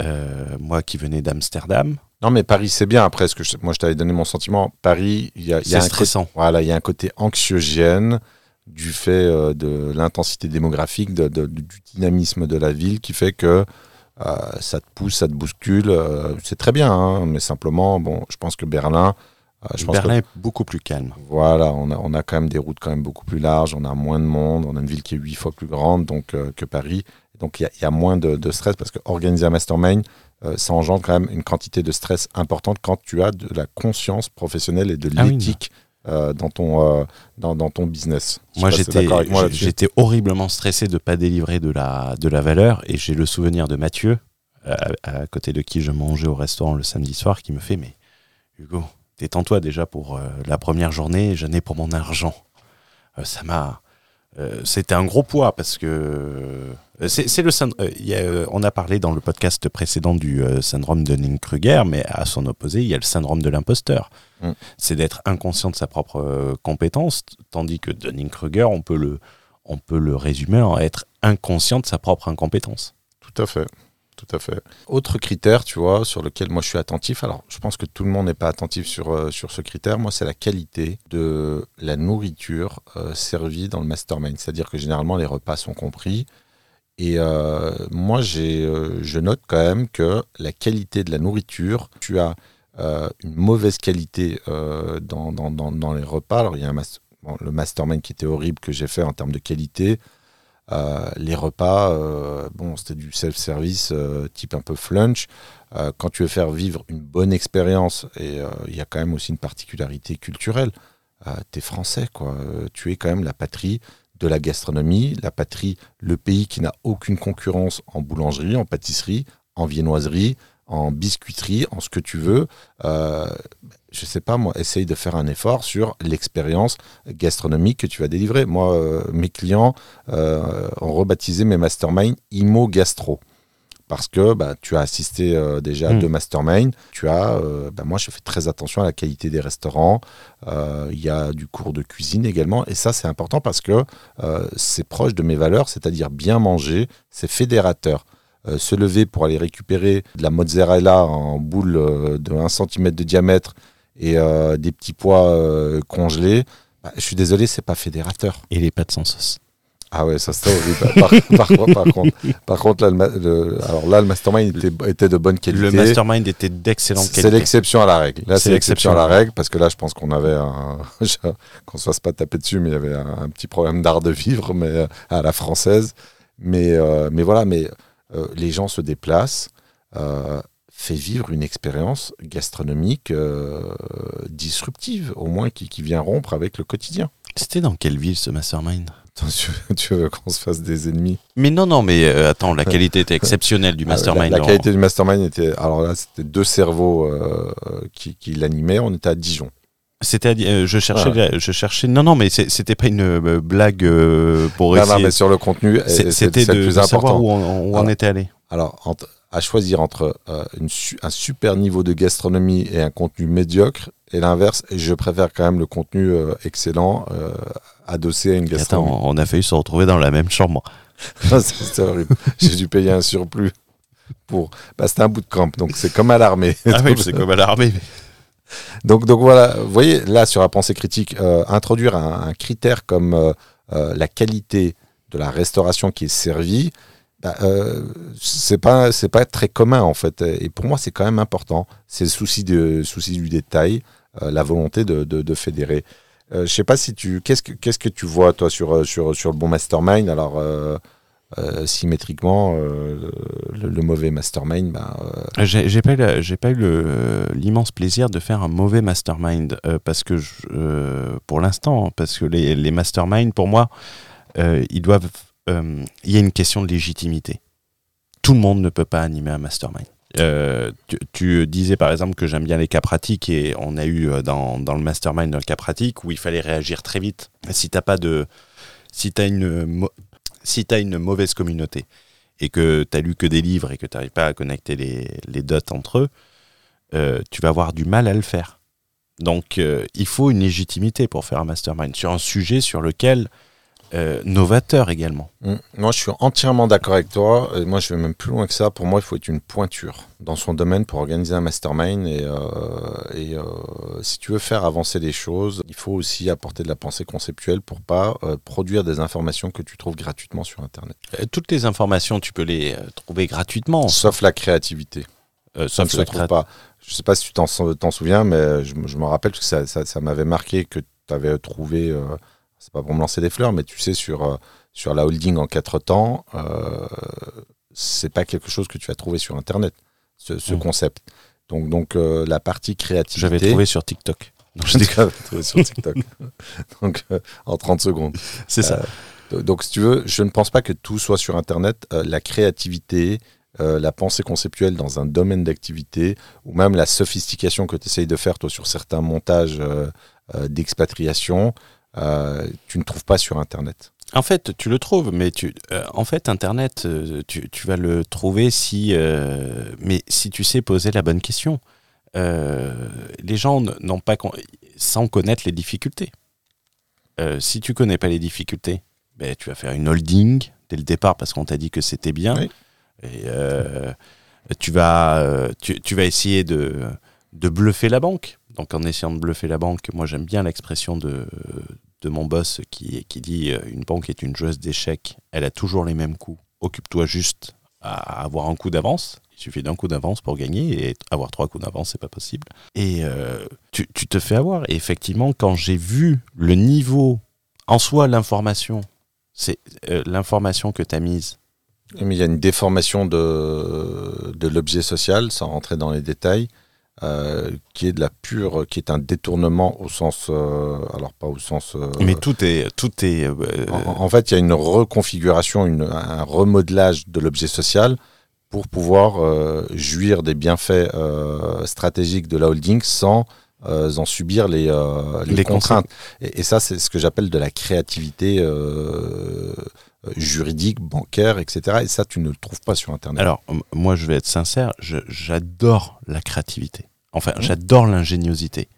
Euh, moi qui venais d'Amsterdam. Non, mais Paris, c'est bien. Après, ce que je- moi, je t'avais donné mon sentiment. Paris, il y a, y un côté, voilà, il y a un côté anxiogène du fait euh, de l'intensité démographique, de- de- du dynamisme de la ville qui fait que euh, ça te pousse, ça te bouscule. euh, c'est très bien, hein, mais simplement, bon, je pense que Berlin, euh, je pense que Berlin est beaucoup plus calme. Voilà, on a, on a quand même des routes quand même beaucoup plus larges, on a moins de monde, on a une ville qui est huit fois plus grande donc, euh, que Paris. Donc il y a, il y a moins de, de stress parce qu'organiser un mastermind, euh, ça engendre quand même une quantité de stress importante quand tu as de la conscience professionnelle et de Ah oui, l'éthique euh, dans, ton, euh, dans, dans ton business. Je Moi, j'étais, moi horriblement stressé de ne pas délivrer de la, de la valeur. Et j'ai le souvenir de Mathieu, euh, à, côté de qui je mangeais au restaurant le samedi soir, qui me fait Mais Hugo, détends-toi déjà pour la première journée, j'en ai pour mon argent. Ça m'a. c'était un gros poids parce que c'est, c'est le synd- euh, il y a, euh, on a parlé dans le podcast précédent du euh, syndrome de Dunning-Kruger, mais à son opposé, il y a le syndrome de l'imposteur. Mm. C'est d'être inconscient de sa propre euh, compétence, tandis que Dunning-Kruger, on peut le, on peut le résumer en être inconscient de sa propre incompétence. Tout à fait. Tout à fait. Autre critère, tu vois, sur lequel moi je suis attentif, alors je pense que tout le monde n'est pas attentif sur, euh, sur ce critère, moi c'est la qualité de la nourriture euh, servie dans le mastermind. C'est-à-dire que généralement les repas sont compris. Et euh, moi euh, je note quand même que la qualité de la nourriture, tu as euh, une mauvaise qualité euh, dans, dans, dans, les repas. Alors il y a le mastermind qui était horrible que j'ai fait en termes de qualité. Les repas, bon, c'était du self-service type un peu flunch. Quand tu veux faire vivre une bonne expérience, et il y a quand même aussi une particularité culturelle, tu es français, quoi. Tu es quand même la patrie de la gastronomie, la patrie, le pays qui n'a aucune concurrence en boulangerie, en pâtisserie, en viennoiserie, en biscuiterie, en ce que tu veux. Euh, je sais pas, moi, essaye de faire un effort sur l'expérience gastronomique que tu vas délivrer. Moi, euh, mes clients euh, ont rebaptisé mes masterminds IMO Gastro. Parce que bah, tu as assisté euh, déjà à Mm. deux masterminds. Tu as, euh, bah, moi, je fais très attention à la qualité des restaurants. Euh, Il y a du cours de cuisine également. Et ça, c'est important parce que c'est proche de mes valeurs, c'est-à-dire bien manger, c'est fédérateur. Se lever pour aller récupérer de la mozzarella en boule de 1 cm de diamètre et des petits pois congelés, bah, je suis désolé, c'est pas fédérateur. Et les pâtes sans sauce. Ah ouais, ça c'était horrible. Par, (laughs) par, contre- par contre, par contre là, le, alors là, le mastermind était, était de bonne qualité. Le mastermind était d'excellente C'est qualité. l'exception à la règle. Là, C'est c'est l'exception à la règle parce que là, je pense qu'on avait un. (laughs) qu'on se fasse pas taper dessus, mais il y avait un, un petit problème d'art de vivre, mais euh, à la française. Mais, euh, mais voilà, mais euh, les gens se déplacent. Euh, fait vivre une expérience gastronomique disruptive, au moins qui, qui vient rompre avec le quotidien. C'était dans quelle ville ce mastermind? Attends, tu, veux- (laughs) tu veux qu'on se fasse des ennemis Mais non, non, mais euh, attends, la qualité était exceptionnelle du Ah, la- mastermind. La, qualité du mastermind était. Alors là, c'était deux cerveaux euh, qui, qui l'animaient. On était à Dijon. C'était, euh, je cherchais, je cherchais. Non, non, mais c'était pas une euh, blague euh, pour Non, essayer. non, mais sur le contenu, C'était le plus de savoir important. où on, où on était allé. Alors, entre- à choisir entre une un super niveau de gastronomie et un contenu médiocre, et l'inverse, je préfère quand même le contenu excellent adossé à une Attends, gastronomie. on a failli se retrouver dans la même chambre. (laughs) C'est horrible. J'ai dû payer un surplus pour. Bah, C'était un bout de camp, donc c'est comme à l'armée. Ah oui, c'est comme à l'armée. Donc, donc voilà, vous voyez, là, sur la pensée critique, euh, introduire un, un critère comme euh, euh, la qualité de la restauration qui est servie, bah, c'est pas c'est pas très commun en fait. Et pour moi, c'est quand même important. C'est le souci de souci du détail, la volonté de, de, de fédérer. Euh, je sais pas si tu qu'est-ce que tu vois toi sur euh, le bon mastermind? Alors euh, symétriquement, le, mauvais mastermind, bah, J'ai pas eu, j'ai pas l'immense plaisir de faire un mauvais mastermind parce que pour l'instant, parce que les, les masterminds, pour moi, ils doivent. Il y a une question de légitimité. Tout le monde ne peut pas animer un mastermind. Euh, tu, disais par exemple que j'aime bien les cas pratiques et on a eu euh, dans, dans le mastermind un cas pratique où il fallait réagir très vite. Si t'as pas de, si t'as une, si t'as une mauvaise communauté et que tu as lu que des livres et que tu n'arrives pas à connecter les, les dots entre eux, euh, tu vas avoir du mal à le faire. Donc il faut une légitimité pour faire un mastermind sur un sujet sur lequel euh, novateur également. Mm. Moi, je suis entièrement d'accord avec toi. Et moi, je vais même plus loin que ça. Pour moi, il faut être une pointure dans son domaine pour organiser un mastermind. Et, euh, et, euh, si tu veux faire avancer les choses, il faut aussi apporter de la pensée conceptuelle pour pas produire des informations que tu trouves gratuitement sur Internet. Toutes les informations, tu peux les trouver gratuitement. Sauf la créativité. Euh, Ça ne sauf se la trouve pas. Je sais pas si tu t'en sou- t'en souviens, mais je, me- je me rappelle que ça, ça- ça m'avait marqué que tu avais trouvé, euh, c'est pas pour me lancer des fleurs, mais tu sais, sur, euh, sur la holding en quatre temps, euh, c'est pas quelque chose que tu as trouvé sur Internet, ce, ce Mm. concept. Donc, donc euh, la partie créativité. J'avais trouvé sur TikTok. Non, je (laughs) trouvé sur TikTok. (laughs) donc, euh, en 30 secondes. C'est ça. Donc, si tu veux, je ne pense pas que tout soit sur Internet. La créativité, euh, la pensée conceptuelle dans un domaine d'activité, ou même la sophistication que tu essayes de faire, toi, sur certains montages euh, euh, d'expatriation, euh, tu ne trouves pas sur Internet. En fait, tu le trouves, mais tu, euh, en fait, Internet, euh, tu, tu vas le trouver si, euh, mais si tu sais poser la bonne question. Les gens n'ont pas, con- sans connaître les difficultés. Si tu connais pas les difficultés, ben, tu vas faire une holding dès le départ parce qu'on t'a dit que c'était bien. Oui. Et tu vas, tu, tu vas essayer de, de bluffer la banque. Donc en essayant de bluffer la banque, moi j'aime bien l'expression de, de mon boss qui, dit euh, une banque est une joueuse d'échecs, elle a toujours les mêmes coups. Occupe-toi juste à avoir un coup d'avance. Il suffit d'un coup d'avance pour gagner et avoir trois coups d'avance, c'est pas possible. Et euh, tu, te fais avoir. Et effectivement, quand j'ai vu le niveau, en soi, l'information, c'est euh, l'information que tu as mise. Mais il y a une déformation de l'objet social, sans rentrer dans les détails, euh, qui est de la pure, qui est un détournement au sens, euh, alors pas au sens. euh, Mais tout est, tout est. euh, En, en fait, il y a une reconfiguration, une- un remodelage de l'objet social pour pouvoir euh, jouir des bienfaits euh, stratégiques de la holding sans euh, en subir les, euh, les Les contraintes. Et, et ça, c'est ce que j'appelle de la créativité euh, juridique, bancaire, etc. Et ça, tu ne le trouves pas sur Internet. Alors, moi, je vais être sincère, j'adore la créativité. Enfin, Mmh. j'adore l'ingéniosité.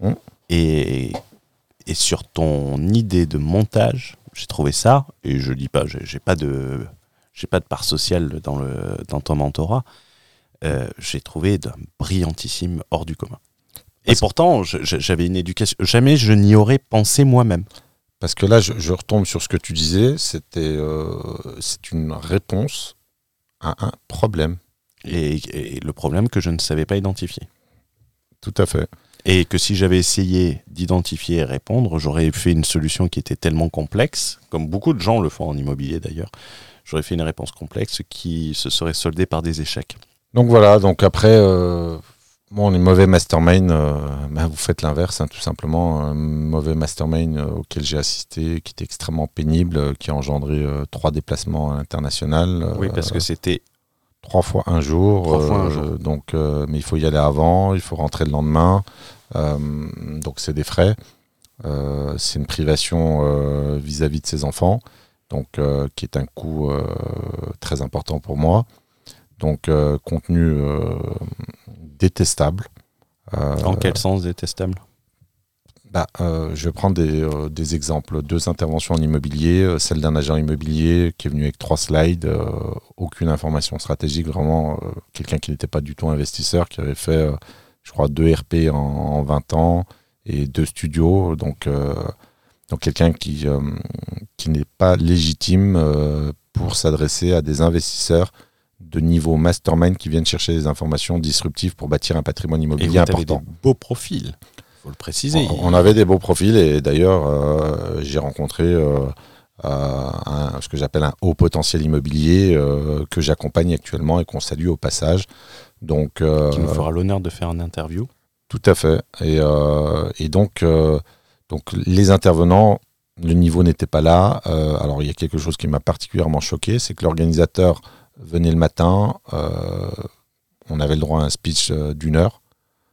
Mmh. Et, et sur ton idée de montage, j'ai trouvé ça, et je dis pas, j'ai pas de, j'ai pas de part sociale dans le dans ton mentorat. euh, j'ai trouvé d'un brillantissime hors du commun. Et pourtant, j'avais une éducation. Jamais je n'y aurais pensé moi-même. Parce que là, je, je retombe sur ce que tu disais, c'était euh, c'est une réponse à un problème. Et, et le problème que je ne savais pas identifier. Tout à fait. Et que si j'avais essayé d'identifier et répondre, j'aurais fait une solution qui était tellement complexe, comme beaucoup de gens le font en immobilier d'ailleurs, j'aurais fait une réponse complexe qui se serait soldée par des échecs. Donc voilà, donc après, euh, bon, les mauvais mastermind, euh, ben, vous faites l'inverse, hein, tout simplement. Un mauvais mastermind euh, auquel j'ai assisté, qui était extrêmement pénible, euh, qui a engendré trois déplacements à l'international. Oui, parce que c'était trois fois un jour. Trois fois un jour. Donc, mais il faut y aller avant, il faut rentrer le lendemain. Donc c'est des frais. C'est une privation vis-à-vis de ses enfants, donc qui est un coût très important pour moi. Donc euh, contenu euh, détestable. Euh, en quel sens détestable? Bah, je vais prendre des, des exemples. Deux interventions en immobilier, celle d'un agent immobilier qui est venu avec trois slides, aucune information stratégique, vraiment quelqu'un qui n'était pas du tout investisseur, qui avait fait, je crois, deux RP en, en 20 ans et deux studios. Donc, euh, donc quelqu'un qui, euh, qui n'est pas légitime euh, pour s'adresser à des investisseurs de niveau mastermind qui viennent chercher des informations disruptives pour bâtir un patrimoine Et immobilier avez important. des beaux profils, faut le préciser. On, on avait des beaux profils et d'ailleurs, euh, j'ai rencontré euh, un, ce que j'appelle un haut potentiel immobilier que j'accompagne actuellement et qu'on salue au passage. Donc, qui nous fera l'honneur de faire une interview. Tout à fait. Et, et donc, donc les intervenants, le niveau n'était pas là. alors il y a quelque chose qui m'a particulièrement choqué, c'est que l'organisateur venait le matin, on avait le droit à un speech d'une heure.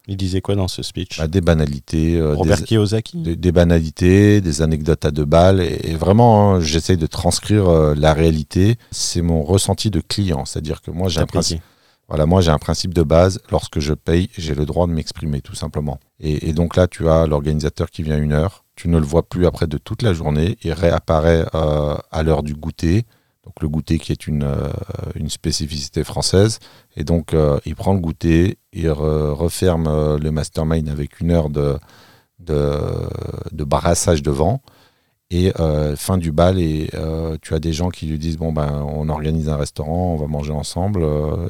Il disait quoi dans ce speech? Bah, Des banalités. Euh, Robert des, Kiyosaki? des, banalités, des anecdotes à deux balles. Et, vraiment, hein, j'essaye de transcrire euh, la réalité. C'est mon ressenti de client. C'est-à-dire que moi, j'ai un principe. Voilà, moi j'ai un principe de base, lorsque je paye, j'ai le droit de m'exprimer tout simplement. Et, donc là, tu as l'organisateur qui vient une heure, tu ne le vois plus après de toute la journée, il réapparaît euh, à l'heure du goûter, donc le goûter qui est une, euh, spécificité française. Et donc euh, il prend le goûter, il referme euh, le mastermind avec une heure de, de, de de vent. Et fin du bal, et tu as des gens qui lui disent bon ben on organise un restaurant, on va manger ensemble.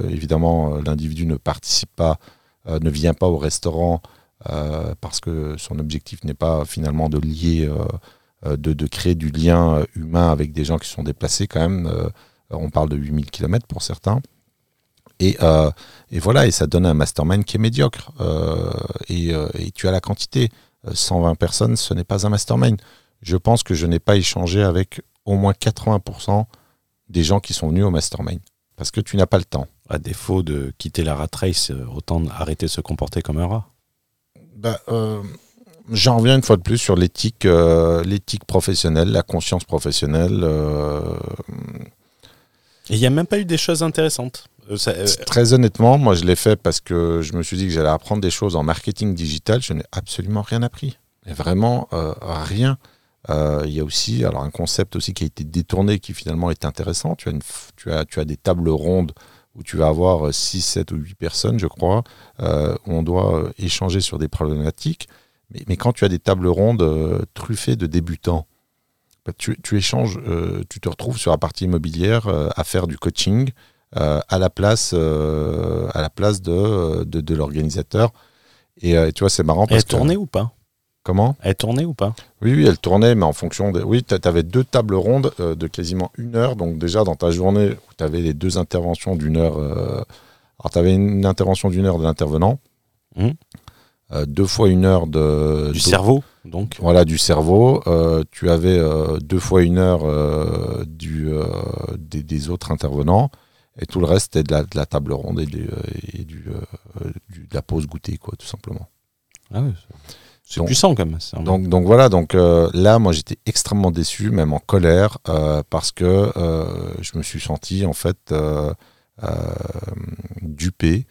évidemment, l'individu ne participe pas, ne vient pas au restaurant parce que son objectif n'est pas finalement de lier euh, de, créer du lien euh, humain avec des gens qui sont déplacés quand même. Euh, on parle de 8000 km pour certains. Et, voilà, et ça donne un mastermind qui est médiocre. et, tu as la quantité. 120 personnes, ce n'est pas un mastermind. Je pense que je n'ai pas échangé avec au moins 80% des gens qui sont venus au mastermind. Parce que tu n'as pas le temps. À défaut de quitter la rat race, autant arrêter de se comporter comme un rat. Bah, J'en reviens une fois de plus sur l'éthique, euh, l'éthique professionnelle, la conscience professionnelle. Euh, il n'y a même pas eu des choses intéressantes. Euh, très honnêtement, moi je l'ai fait parce que je me suis dit que j'allais apprendre des choses en marketing digital. Je n'ai absolument rien appris. Et vraiment rien. Il y a aussi alors un concept aussi qui a été détourné qui finalement est intéressant. Tu as, une, tu as, tu as des tables rondes où tu vas avoir 6, 7 ou 8 personnes, je crois, où on doit échanger sur des problématiques. Mais, quand tu as des tables rondes euh, truffées de débutants, bah, tu, échanges, euh, tu te retrouves sur la partie immobilière euh, à faire du coaching à la place, à la place de, de, l'organisateur. Et tu vois, c'est marrant. Parce elle tournait ou pas? Comment? Elle tournait ou pas? Oui, oui, elle tournait, mais en fonction de. Oui, tu avais deux tables rondes de quasiment une heure. Donc, déjà, dans ta journée, tu avais les deux interventions d'une heure. alors, tu avais une intervention d'une heure de l'intervenant. Mmh. Euh, deux fois une heure de... Du cerveau, donc Voilà, du cerveau. Euh, tu avais euh, deux fois une heure du, des, autres intervenants. Et tout le reste, c'était de la, table ronde et, du, de la pause goûter, quoi, tout simplement. Ah c'est puissant quand même. Donc, donc voilà, donc là, moi j'étais extrêmement déçu, même en colère, parce que je me suis senti en fait dupé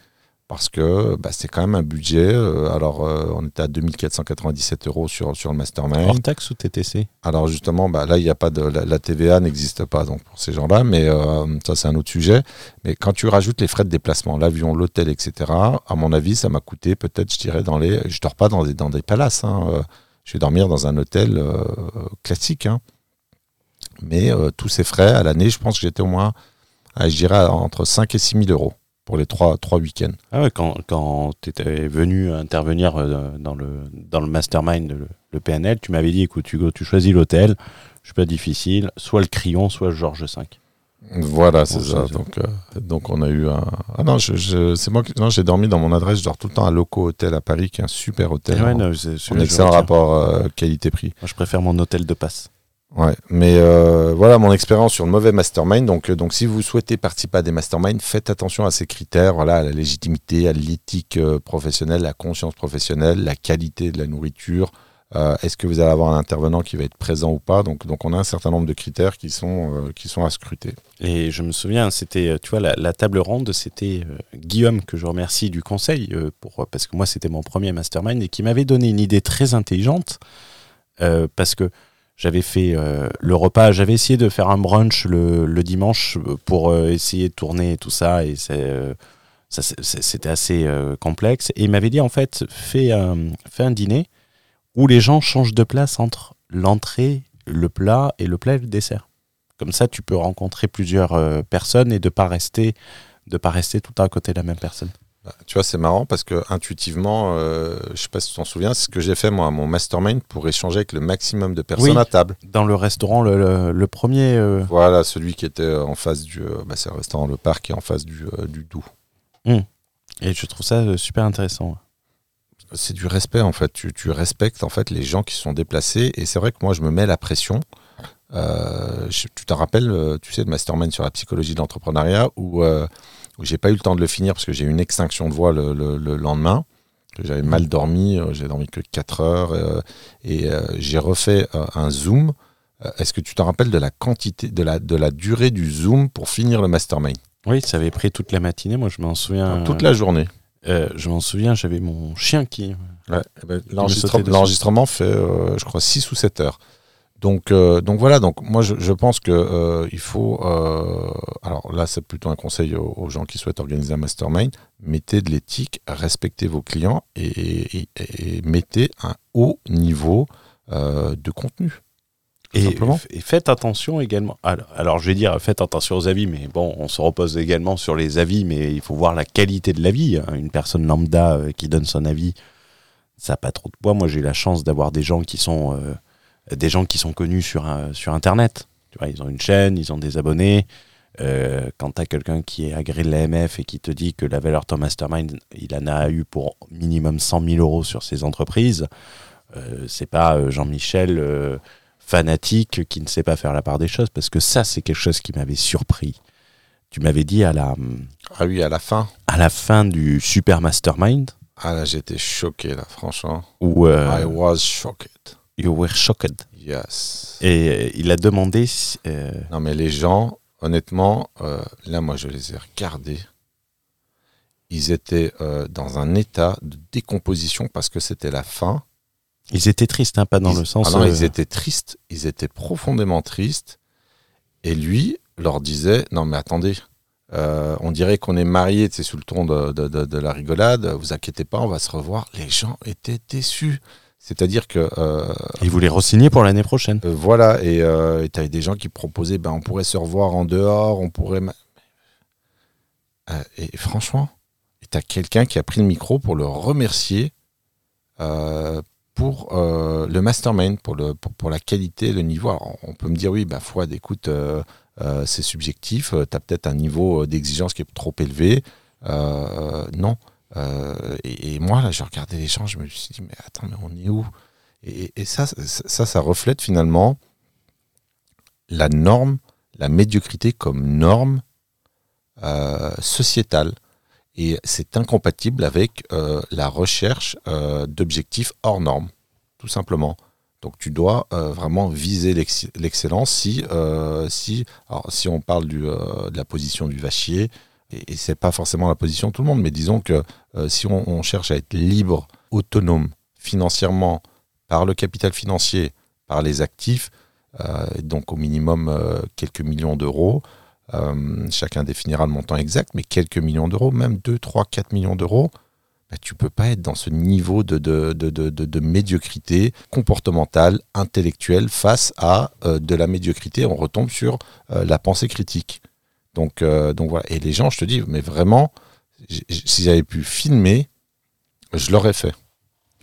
parce que bah, c'est quand même un budget. Euh, alors, euh, on était à 2497 euros sur, sur le mastermind. Hors taxe ou TTC Alors, justement, bah, là, il n'y a pas de. La, TVA n'existe pas donc, pour ces gens-là, mais euh, ça, c'est un autre sujet. Mais quand tu rajoutes les frais de déplacement, l'avion, l'hôtel, etc., à mon avis, ça m'a coûté peut-être, je dirais, dans les. Je dors pas dans des, dans des palaces. Hein, je vais dormir dans un hôtel classique. Hein. Mais tous ces frais, à l'année, je pense que j'étais au moins, je dirais, entre 5 et 6 000 euros pour les trois, trois week-ends. Ah ouais, quand, quand tu étais venu intervenir euh, dans le, dans le mastermind, le, PNL, tu m'avais dit écoute, Hugo, tu choisis l'hôtel, je suis pas difficile, soit le Crillon, soit le Georges V. Voilà, c'est ça. Donc, euh, donc, on a eu un. Ah non, je, c'est moi qui. Non, j'ai dormi dans mon adresse. Je dors tout le temps à Loco Hôtel à Paris, qui est un super hôtel. Ouais, non, c'est, un excellent rapport euh, qualité-prix. Moi, je préfère mon hôtel de passe. Ouais, mais euh, voilà mon expérience sur le mauvais mastermind. Donc, euh, donc, si vous souhaitez participer à des masterminds, faites attention à ces critères, voilà, à la légitimité, à l'éthique euh, professionnelle, la conscience professionnelle, la qualité de la nourriture. Est-ce que vous allez avoir un intervenant qui va être présent ou pas? Donc, donc, on a un certain nombre de critères qui sont, qui sont à scruter. Et je me souviens, c'était, tu vois, la, table ronde, c'était Guillaume que je remercie du conseil pour parce que moi c'était mon premier mastermind et qui m'avait donné une idée très intelligente parce que j'avais fait euh, le repas, j'avais essayé de faire un brunch le, dimanche pour euh, essayer de tourner et tout ça, et euh, c'était assez complexe. Et il m'avait dit en fait, fais un, dîner où les gens changent de place entre l'entrée, le plat et le plat et le dessert. Comme ça, tu peux rencontrer plusieurs personnes et de pas rester, pas rester tout à côté de la même personne. Bah, tu vois, c'est marrant parce que intuitivement, euh, je sais pas si tu t'en souviens, c'est ce que j'ai fait moi à mon mastermind pour échanger avec le maximum de personnes Oui. à table. Dans le restaurant, le, le- le premier. euh, Voilà, celui qui était en face du. euh, bah, c'est un restaurant Le Parc qui est en face du, euh, du Doubs. et je trouve ça euh, super intéressant. C'est du respect en fait. Tu, tu respectes en fait les gens qui sont déplacés et c'est vrai que moi je me mets la pression. Je- tu te rappelles, tu sais, le mastermind sur la psychologie de l'entrepreneuriat où j'ai pas eu le temps de le finir parce que j'ai eu une extinction de voix le, le- le lendemain. J'avais mal dormi, euh, j'ai dormi que 4 heures euh, et euh, j'ai refait euh, un zoom. Est-ce que tu te rappelles de la quantité, de la, de la durée du zoom pour finir le mastermind? Oui, ça avait pris toute la matinée. Moi, je m'en souviens. Toute la journée. je m'en souviens, j'avais mon chien qui. Ouais, eh ben. L'enregistrement fait, je crois, 6 ou 7 heures. Donc, euh, donc voilà, donc moi je, je pense que euh, il faut. euh, alors là, c'est plutôt un conseil aux, aux gens qui souhaitent organiser un mastermind. Mettez de l'éthique, respectez vos clients et, et- et mettez un haut niveau euh, de contenu. Et, faites attention également. Alors, alors, je vais dire, faites attention aux avis, mais bon, on se repose également sur les avis, mais il faut voir la qualité de l'avis. hein. Une personne lambda qui donne son avis, ça n'a pas trop de poids. Moi, j'ai la chance d'avoir des gens qui sont des gens qui sont connus sur sur Internet. Tu vois, ils ont une chaîne, ils ont des abonnés. Euh, quand tu as quelqu'un qui est agréé de l'AMF et qui te dit que la valeur de ton mastermind, il en a eu pour minimum 100 000 euros sur ses entreprises, euh, c'est pas euh, Jean-Michel euh, fanatique qui ne sait pas faire la part des choses, parce que ça, c'est quelque chose qui m'avait surpris. Tu m'avais dit à la, Ah oui, à la fin. à la fin du Super Mastermind, Ah là, j'étais choqué là, franchement. où I was shocked. You were shocked. Yes. Et euh, il a demandé euh, Non, mais les gens, honnêtement, euh, là, moi, je les ai regardés. Ils étaient euh, dans un état de décomposition parce que c'était la fin. ils étaient tristes, hein, pas dans Ils- le sens. Ah non, ils étaient tristes. Ils étaient profondément tristes. Et lui leur disait Non, mais attendez, euh, on dirait qu'on est mariés, c'est sous le ton de, de- de- de la rigolade. Vous inquiétez pas, on va se revoir. Les gens étaient déçus. C'est-à-dire que euh, ils voulaient re-signer pour l'année prochaine. euh, voilà, et euh, tu avais des gens qui proposaient, ben, on pourrait se revoir en dehors, on pourrait... Euh, et franchement, tu as quelqu'un qui a pris le micro pour le remercier euh, pour le mastermind, pour, le, pour, pour la qualité, le niveau. Alors, on peut me dire, oui, ben, Fouad, écoute, c'est subjectif, tu as peut-être un niveau d'exigence qui est trop élevé. Non. Euh, et, moi, là, j'ai regardé les gens, je me suis dit, mais attends, mais on est où? Et, ça, ça, reflète finalement la norme, la médiocrité comme norme euh, sociétale. Et c'est incompatible avec euh, la recherche d'objectifs hors normes, tout simplement. Donc tu dois vraiment viser l'ex- l'excellence si, si, alors, si on parle de la position du vachier, et, et c'est pas forcément la position de tout le monde, mais disons que euh, si on, cherche à être libre, autonome financièrement par le capital financier, par les actifs, euh, donc au minimum euh, quelques millions d'euros, chacun définira le montant exact, mais quelques millions d'euros, même 2, 3, 4 millions d'euros, bah, tu peux pas être dans ce niveau de, médiocrité comportementale, intellectuelle, face à de la médiocrité. On retombe sur la pensée critique. Donc, euh, donc voilà. Et les gens, je te dis, mais vraiment, si j'avais pu filmer, je l'aurais fait.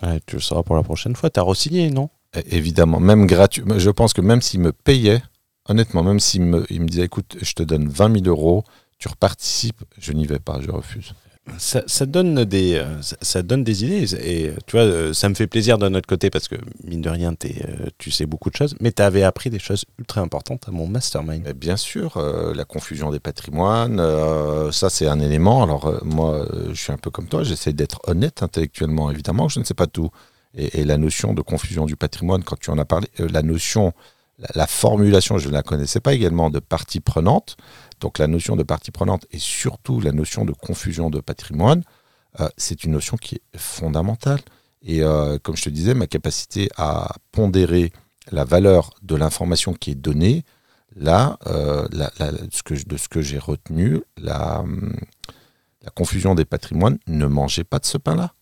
Ouais, tu le sauras pour la prochaine fois. T'as re-signé, non? Évidemment, même gratuit. Je pense que même s'il me payait, honnêtement, même s'il me, il me disait, écoute, je te donne 20 000 euros, tu reparticipes, je n'y vais pas, je refuse. Ça, donne des, euh, ça, donne des idées. Et tu vois, euh, ça me fait plaisir de notre côté parce que, mine de rien, euh, tu sais beaucoup de choses. Mais tu avais appris des choses ultra importantes à mon mastermind. Bien sûr, euh, la confusion des patrimoines, euh, ça c'est un élément. Alors euh, moi, euh, je suis un peu comme toi, j'essaie d'être honnête intellectuellement, évidemment, je ne sais pas tout. Et, la notion de confusion du patrimoine, quand tu en as parlé, euh, la notion, la, la formulation, je ne la connaissais pas également, de partie prenante. Donc la notion de partie prenante et surtout la notion de confusion de patrimoine, euh, c'est une notion qui est fondamentale. Et euh, comme je te disais, ma capacité à pondérer la valeur de l'information qui est donnée, là, euh, de ce que j'ai retenu, la, hum, la confusion des patrimoines, ne mangez pas de ce pain-là.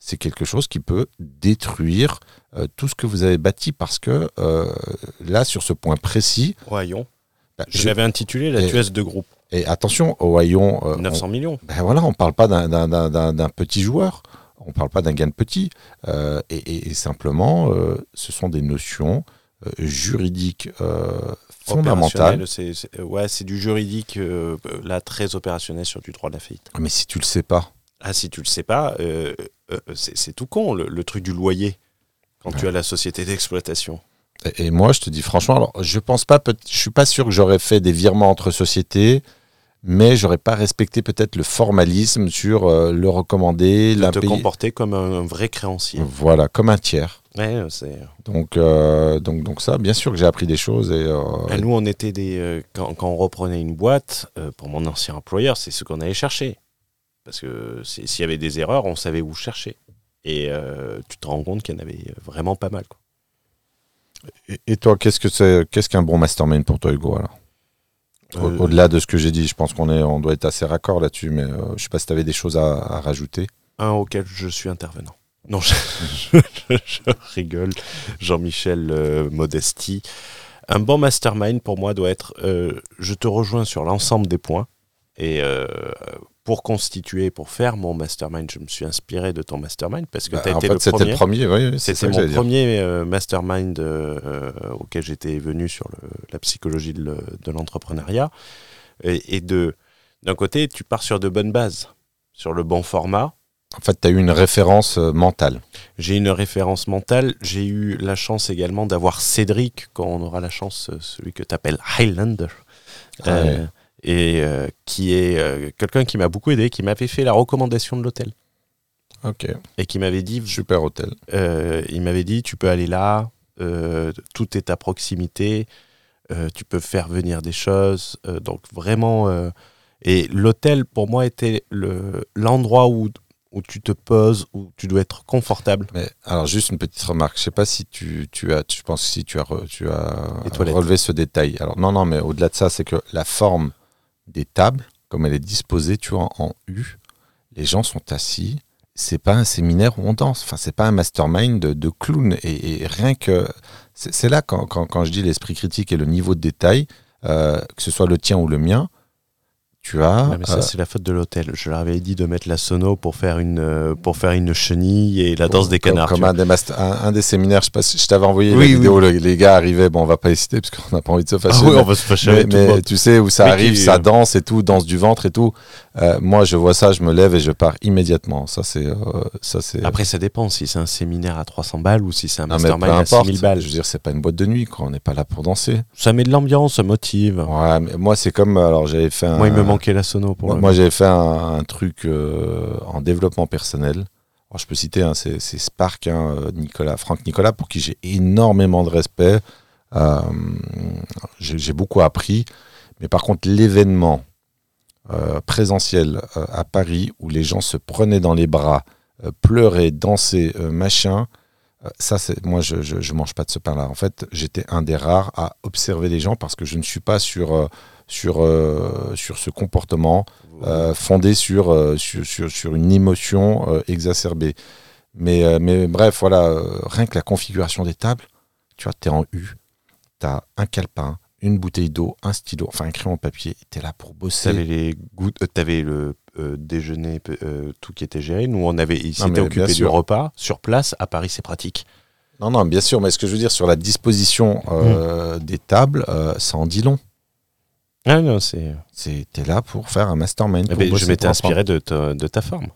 C'est quelque chose qui peut détruire tout ce que vous avez bâti parce que là, sur ce point précis, Royon. Bah, Je, je- l'avais intitulé La Et- tueuse de groupe. Et attention, au Hayon, euh, 900 on, millions. ben voilà, on parle pas d'un- petit joueur, on parle pas d'un gain de petit, euh, et, et- et simplement, euh, ce sont des notions euh, juridiques euh, fondamentales. C'est- ouais, du juridique, euh, là, très opérationnel sur du droit de la faillite. Mais si tu le sais pas, Ah, si tu le sais pas, euh, euh, c'est tout con, le, le truc du loyer, quand tu as la société d'exploitation. Et, et moi, je te dis franchement, alors, je pense pas, je suis pas sûr que j'aurais fait des virements entre sociétés, mais j'aurais pas respecté peut-être le formalisme sur euh, le recommander, De te comporter comme un, un vrai créancier. Voilà, comme un tiers. Ouais. Donc, euh, donc, donc ça, bien sûr que j'ai appris des choses et euh, Ah, nous, on était des. euh, quand, quand on reprenait une boîte, euh, pour mon ancien employeur, c'est ce qu'on allait chercher. Parce que s'il y avait des erreurs, on savait où chercher. Et euh, tu te rends compte qu'il y en avait vraiment pas mal. Quoi. Et, toi, qu'est-ce que c'est, qu'est-ce qu'un bon mastermind pour toi, Hugo alors Euh, Au-delà de ce que j'ai dit, je pense qu'on est, on doit être assez raccord là-dessus, mais euh, je sais pas si tu avais des choses à, à rajouter. Un auquel je suis intervenant. Non, (laughs) je, je- je rigole. Jean-Michel euh, Modesti. Un bon mastermind, pour moi, doit être. euh, je te rejoins sur l'ensemble des points. Et euh, pour constituer, pour faire mon mastermind, je me suis inspiré de ton mastermind parce que Bah, tu as en été fait, le c'était premier. le premier, oui, C'était mon dire. premier euh, mastermind euh, auquel j'étais venu sur le- la psychologie de le- de l'entrepreneuriat. Et, et de d'un côté, tu pars sur de bonnes bases, sur le bon format. En fait, tu as eu une référence euh, mentale. J'ai une référence mentale. J'ai eu la chance également d'avoir Cédric, quand on aura la chance, celui que tu appelles Highlander. Ah Euh, ouais. Et euh, qui est euh, quelqu'un qui m'a beaucoup aidé, qui m'avait fait la recommandation de l'hôtel. Ok, Et qui m'avait dit, super hôtel. Euh, il m'avait dit tu peux aller là, tout est à proximité, tu peux faire venir des choses. donc vraiment, et l'hôtel pour moi était le l'endroit où où tu te poses, où tu dois être confortable. Mais alors, juste une petite remarque. Je sais pas si tu, tu as, je pense que si tu as, re- tu as relevé ce détail. Alors, non, non, mais au-delà de ça, c'est que la forme des tables, comme elle est disposée, tu vois, en U, les gens sont assis. C'est pas un séminaire où on danse. Enfin, c'est pas un mastermind de, clown. Et, rien que. C'est là, quand je dis l'esprit critique et le niveau de détail, euh, que ce soit le tien ou le mien, tu as. Ouais, mais ça euh, c'est la faute de l'hôtel. Je leur avais dit de mettre la sono pour faire une euh, pour faire une chenille et la danse des canards. Comme, un, des master- un, un des séminaires, je sais pas si je t'avais envoyé Oui, la oui. vidéo, le- les gars arrivaient, bon, on va pas les citer parce qu'on n'a pas envie de se vois. fâcher. Ah oui, mais- on va se fâcher mais, mais tu sais où ça arrive, qui- ça danse et tout, danse du ventre et tout. Euh, moi, je vois ça, je me lève et je pars immédiatement. Ça, c'est, euh, ça, c'est. Après, ça dépend si c'est un séminaire à 300 balles ou si c'est un Non, mastermind à importe. 6000 balles. Je veux dire, c'est pas une boîte de nuit, quoi. On n'est pas là pour danser. Ça met de l'ambiance, ça motive. Ouais, mais moi, c'est comme, alors, j'avais fait un. Moi, il me manquait la sono pour Moi, moi, j'avais fait un, un truc euh, en développement personnel. Alors, je peux citer, hein, c'est, Spark, hein, euh, Nicolas, Franck Nicolas, pour qui j'ai énormément de respect. Euh, j'ai, beaucoup appris. Mais par contre, l'événement euh, présentiel à Paris où les gens se prenaient dans les bras, pleuraient, dansaient, machin, ça, c'est moi, je, je mange pas de ce pain-là. En fait, j'étais un des rares à observer les gens parce que je ne suis pas sur, sur, euh, sur ce comportement euh, fondé sur, euh, sur, sur, sur une émotion exacerbée. Mais, mais bref, voilà, rien que la configuration des tables, tu vois, tu es en U, tu as un calepin, une bouteille d'eau, un stylo, enfin un crayon papier, tu es là pour bosser. T'avais les gouttes, euh, le euh, déjeuner, euh, tout qui était géré. Nous, on avait, il s'était occupé du repas sur place. À Paris, c'est pratique. Non, non, bien sûr, mais ce que je veux dire sur la disposition euh, des tables, ça en dit long. Ah non, c'est. C'est- T'es là pour faire un mastermind. Eh pour ben, je m'étais inspiré de ta, de ta forme.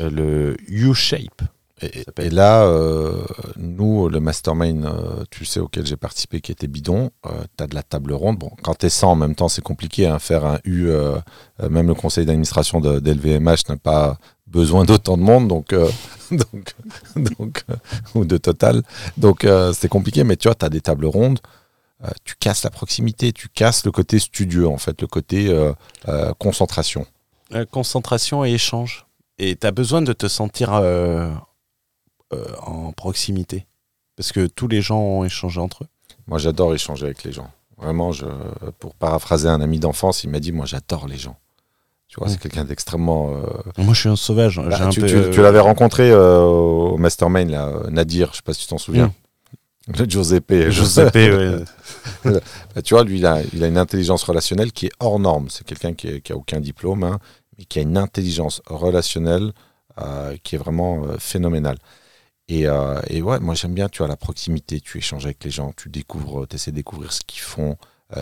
Euh, le U-shape. Et, là, euh, nous, le mastermind, euh, tu sais, auquel j'ai participé, qui était bidon, tu as de la table ronde. Bon, quand tu es 100 en même temps, c'est compliqué. Hein, faire un U, euh, euh, même le conseil d'administration d'LVMH n'a pas besoin d'autant de monde, donc, euh, (laughs) donc, donc euh, ou de Total. Donc, euh, c'est compliqué, mais tu vois, tu as des tables rondes. Euh, tu casses la proximité, tu casses le côté studieux, en fait, le côté euh, euh, concentration. Concentration et échange. Et tu as besoin de te sentir en proximité. Parce que tous les gens ont échangé entre eux. Moi, j'adore échanger avec les gens. Vraiment, je, pour paraphraser un ami d'enfance, il m'a dit Moi, j'adore les gens. Tu vois, c'est quelqu'un d'extrêmement. Moi, je suis un sauvage. bah, J'ai un tu peu, tu- tu l'avais rencontré au Mastermind, là, Nadir, je sais pas si tu t'en souviens. Mm. Le (laughs) Giuseppe. Giuseppe, ouais. (laughs) Bah, tu vois, lui, il a, il a une intelligence relationnelle qui est hors norme. C'est quelqu'un qui, qui a aucun diplôme, hein, mais qui a une intelligence relationnelle euh, qui est vraiment euh, phénoménale. Et, euh, et ouais, moi j'aime bien, tu vois, la proximité, tu échanges avec les gens, tu découvres, tu essaies de découvrir ce qu'ils font,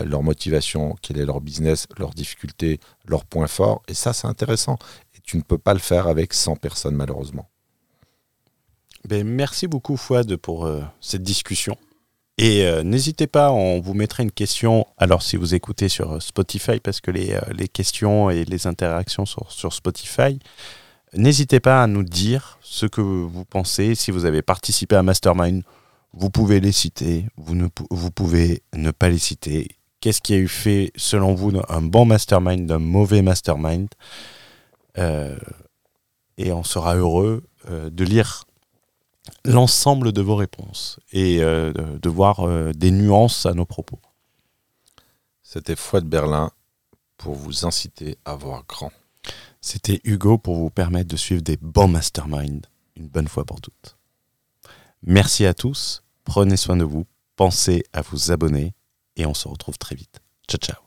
leur motivation, quel est leur business, leurs difficultés, leurs points forts. Et ça, c'est intéressant. Et tu ne peux pas le faire avec 100 personnes, malheureusement. Ben, merci beaucoup, Fouad, pour euh, cette discussion. Et euh, n'hésitez pas, on vous mettra une question. Alors, si vous écoutez sur euh, Spotify, parce que les, les questions et les interactions sont sur Spotify, n'hésitez pas à nous dire ce que vous pensez. Si vous avez participé à Mastermind, vous pouvez les citer, vous, ne, vous pouvez ne pas les citer. Qu'est-ce qui a eu fait, selon vous, un bon mastermind d'un mauvais mastermind? Et on sera heureux de lire l'ensemble de vos réponses et euh, de, de voir euh, des nuances à nos propos. C'était Fouad Berlin pour vous inciter à voir grand. C'était Hugo pour vous permettre de suivre des bons masterminds une bonne fois pour toutes. Merci à tous, prenez soin de vous, pensez à vous abonner et on se retrouve très vite. Ciao ciao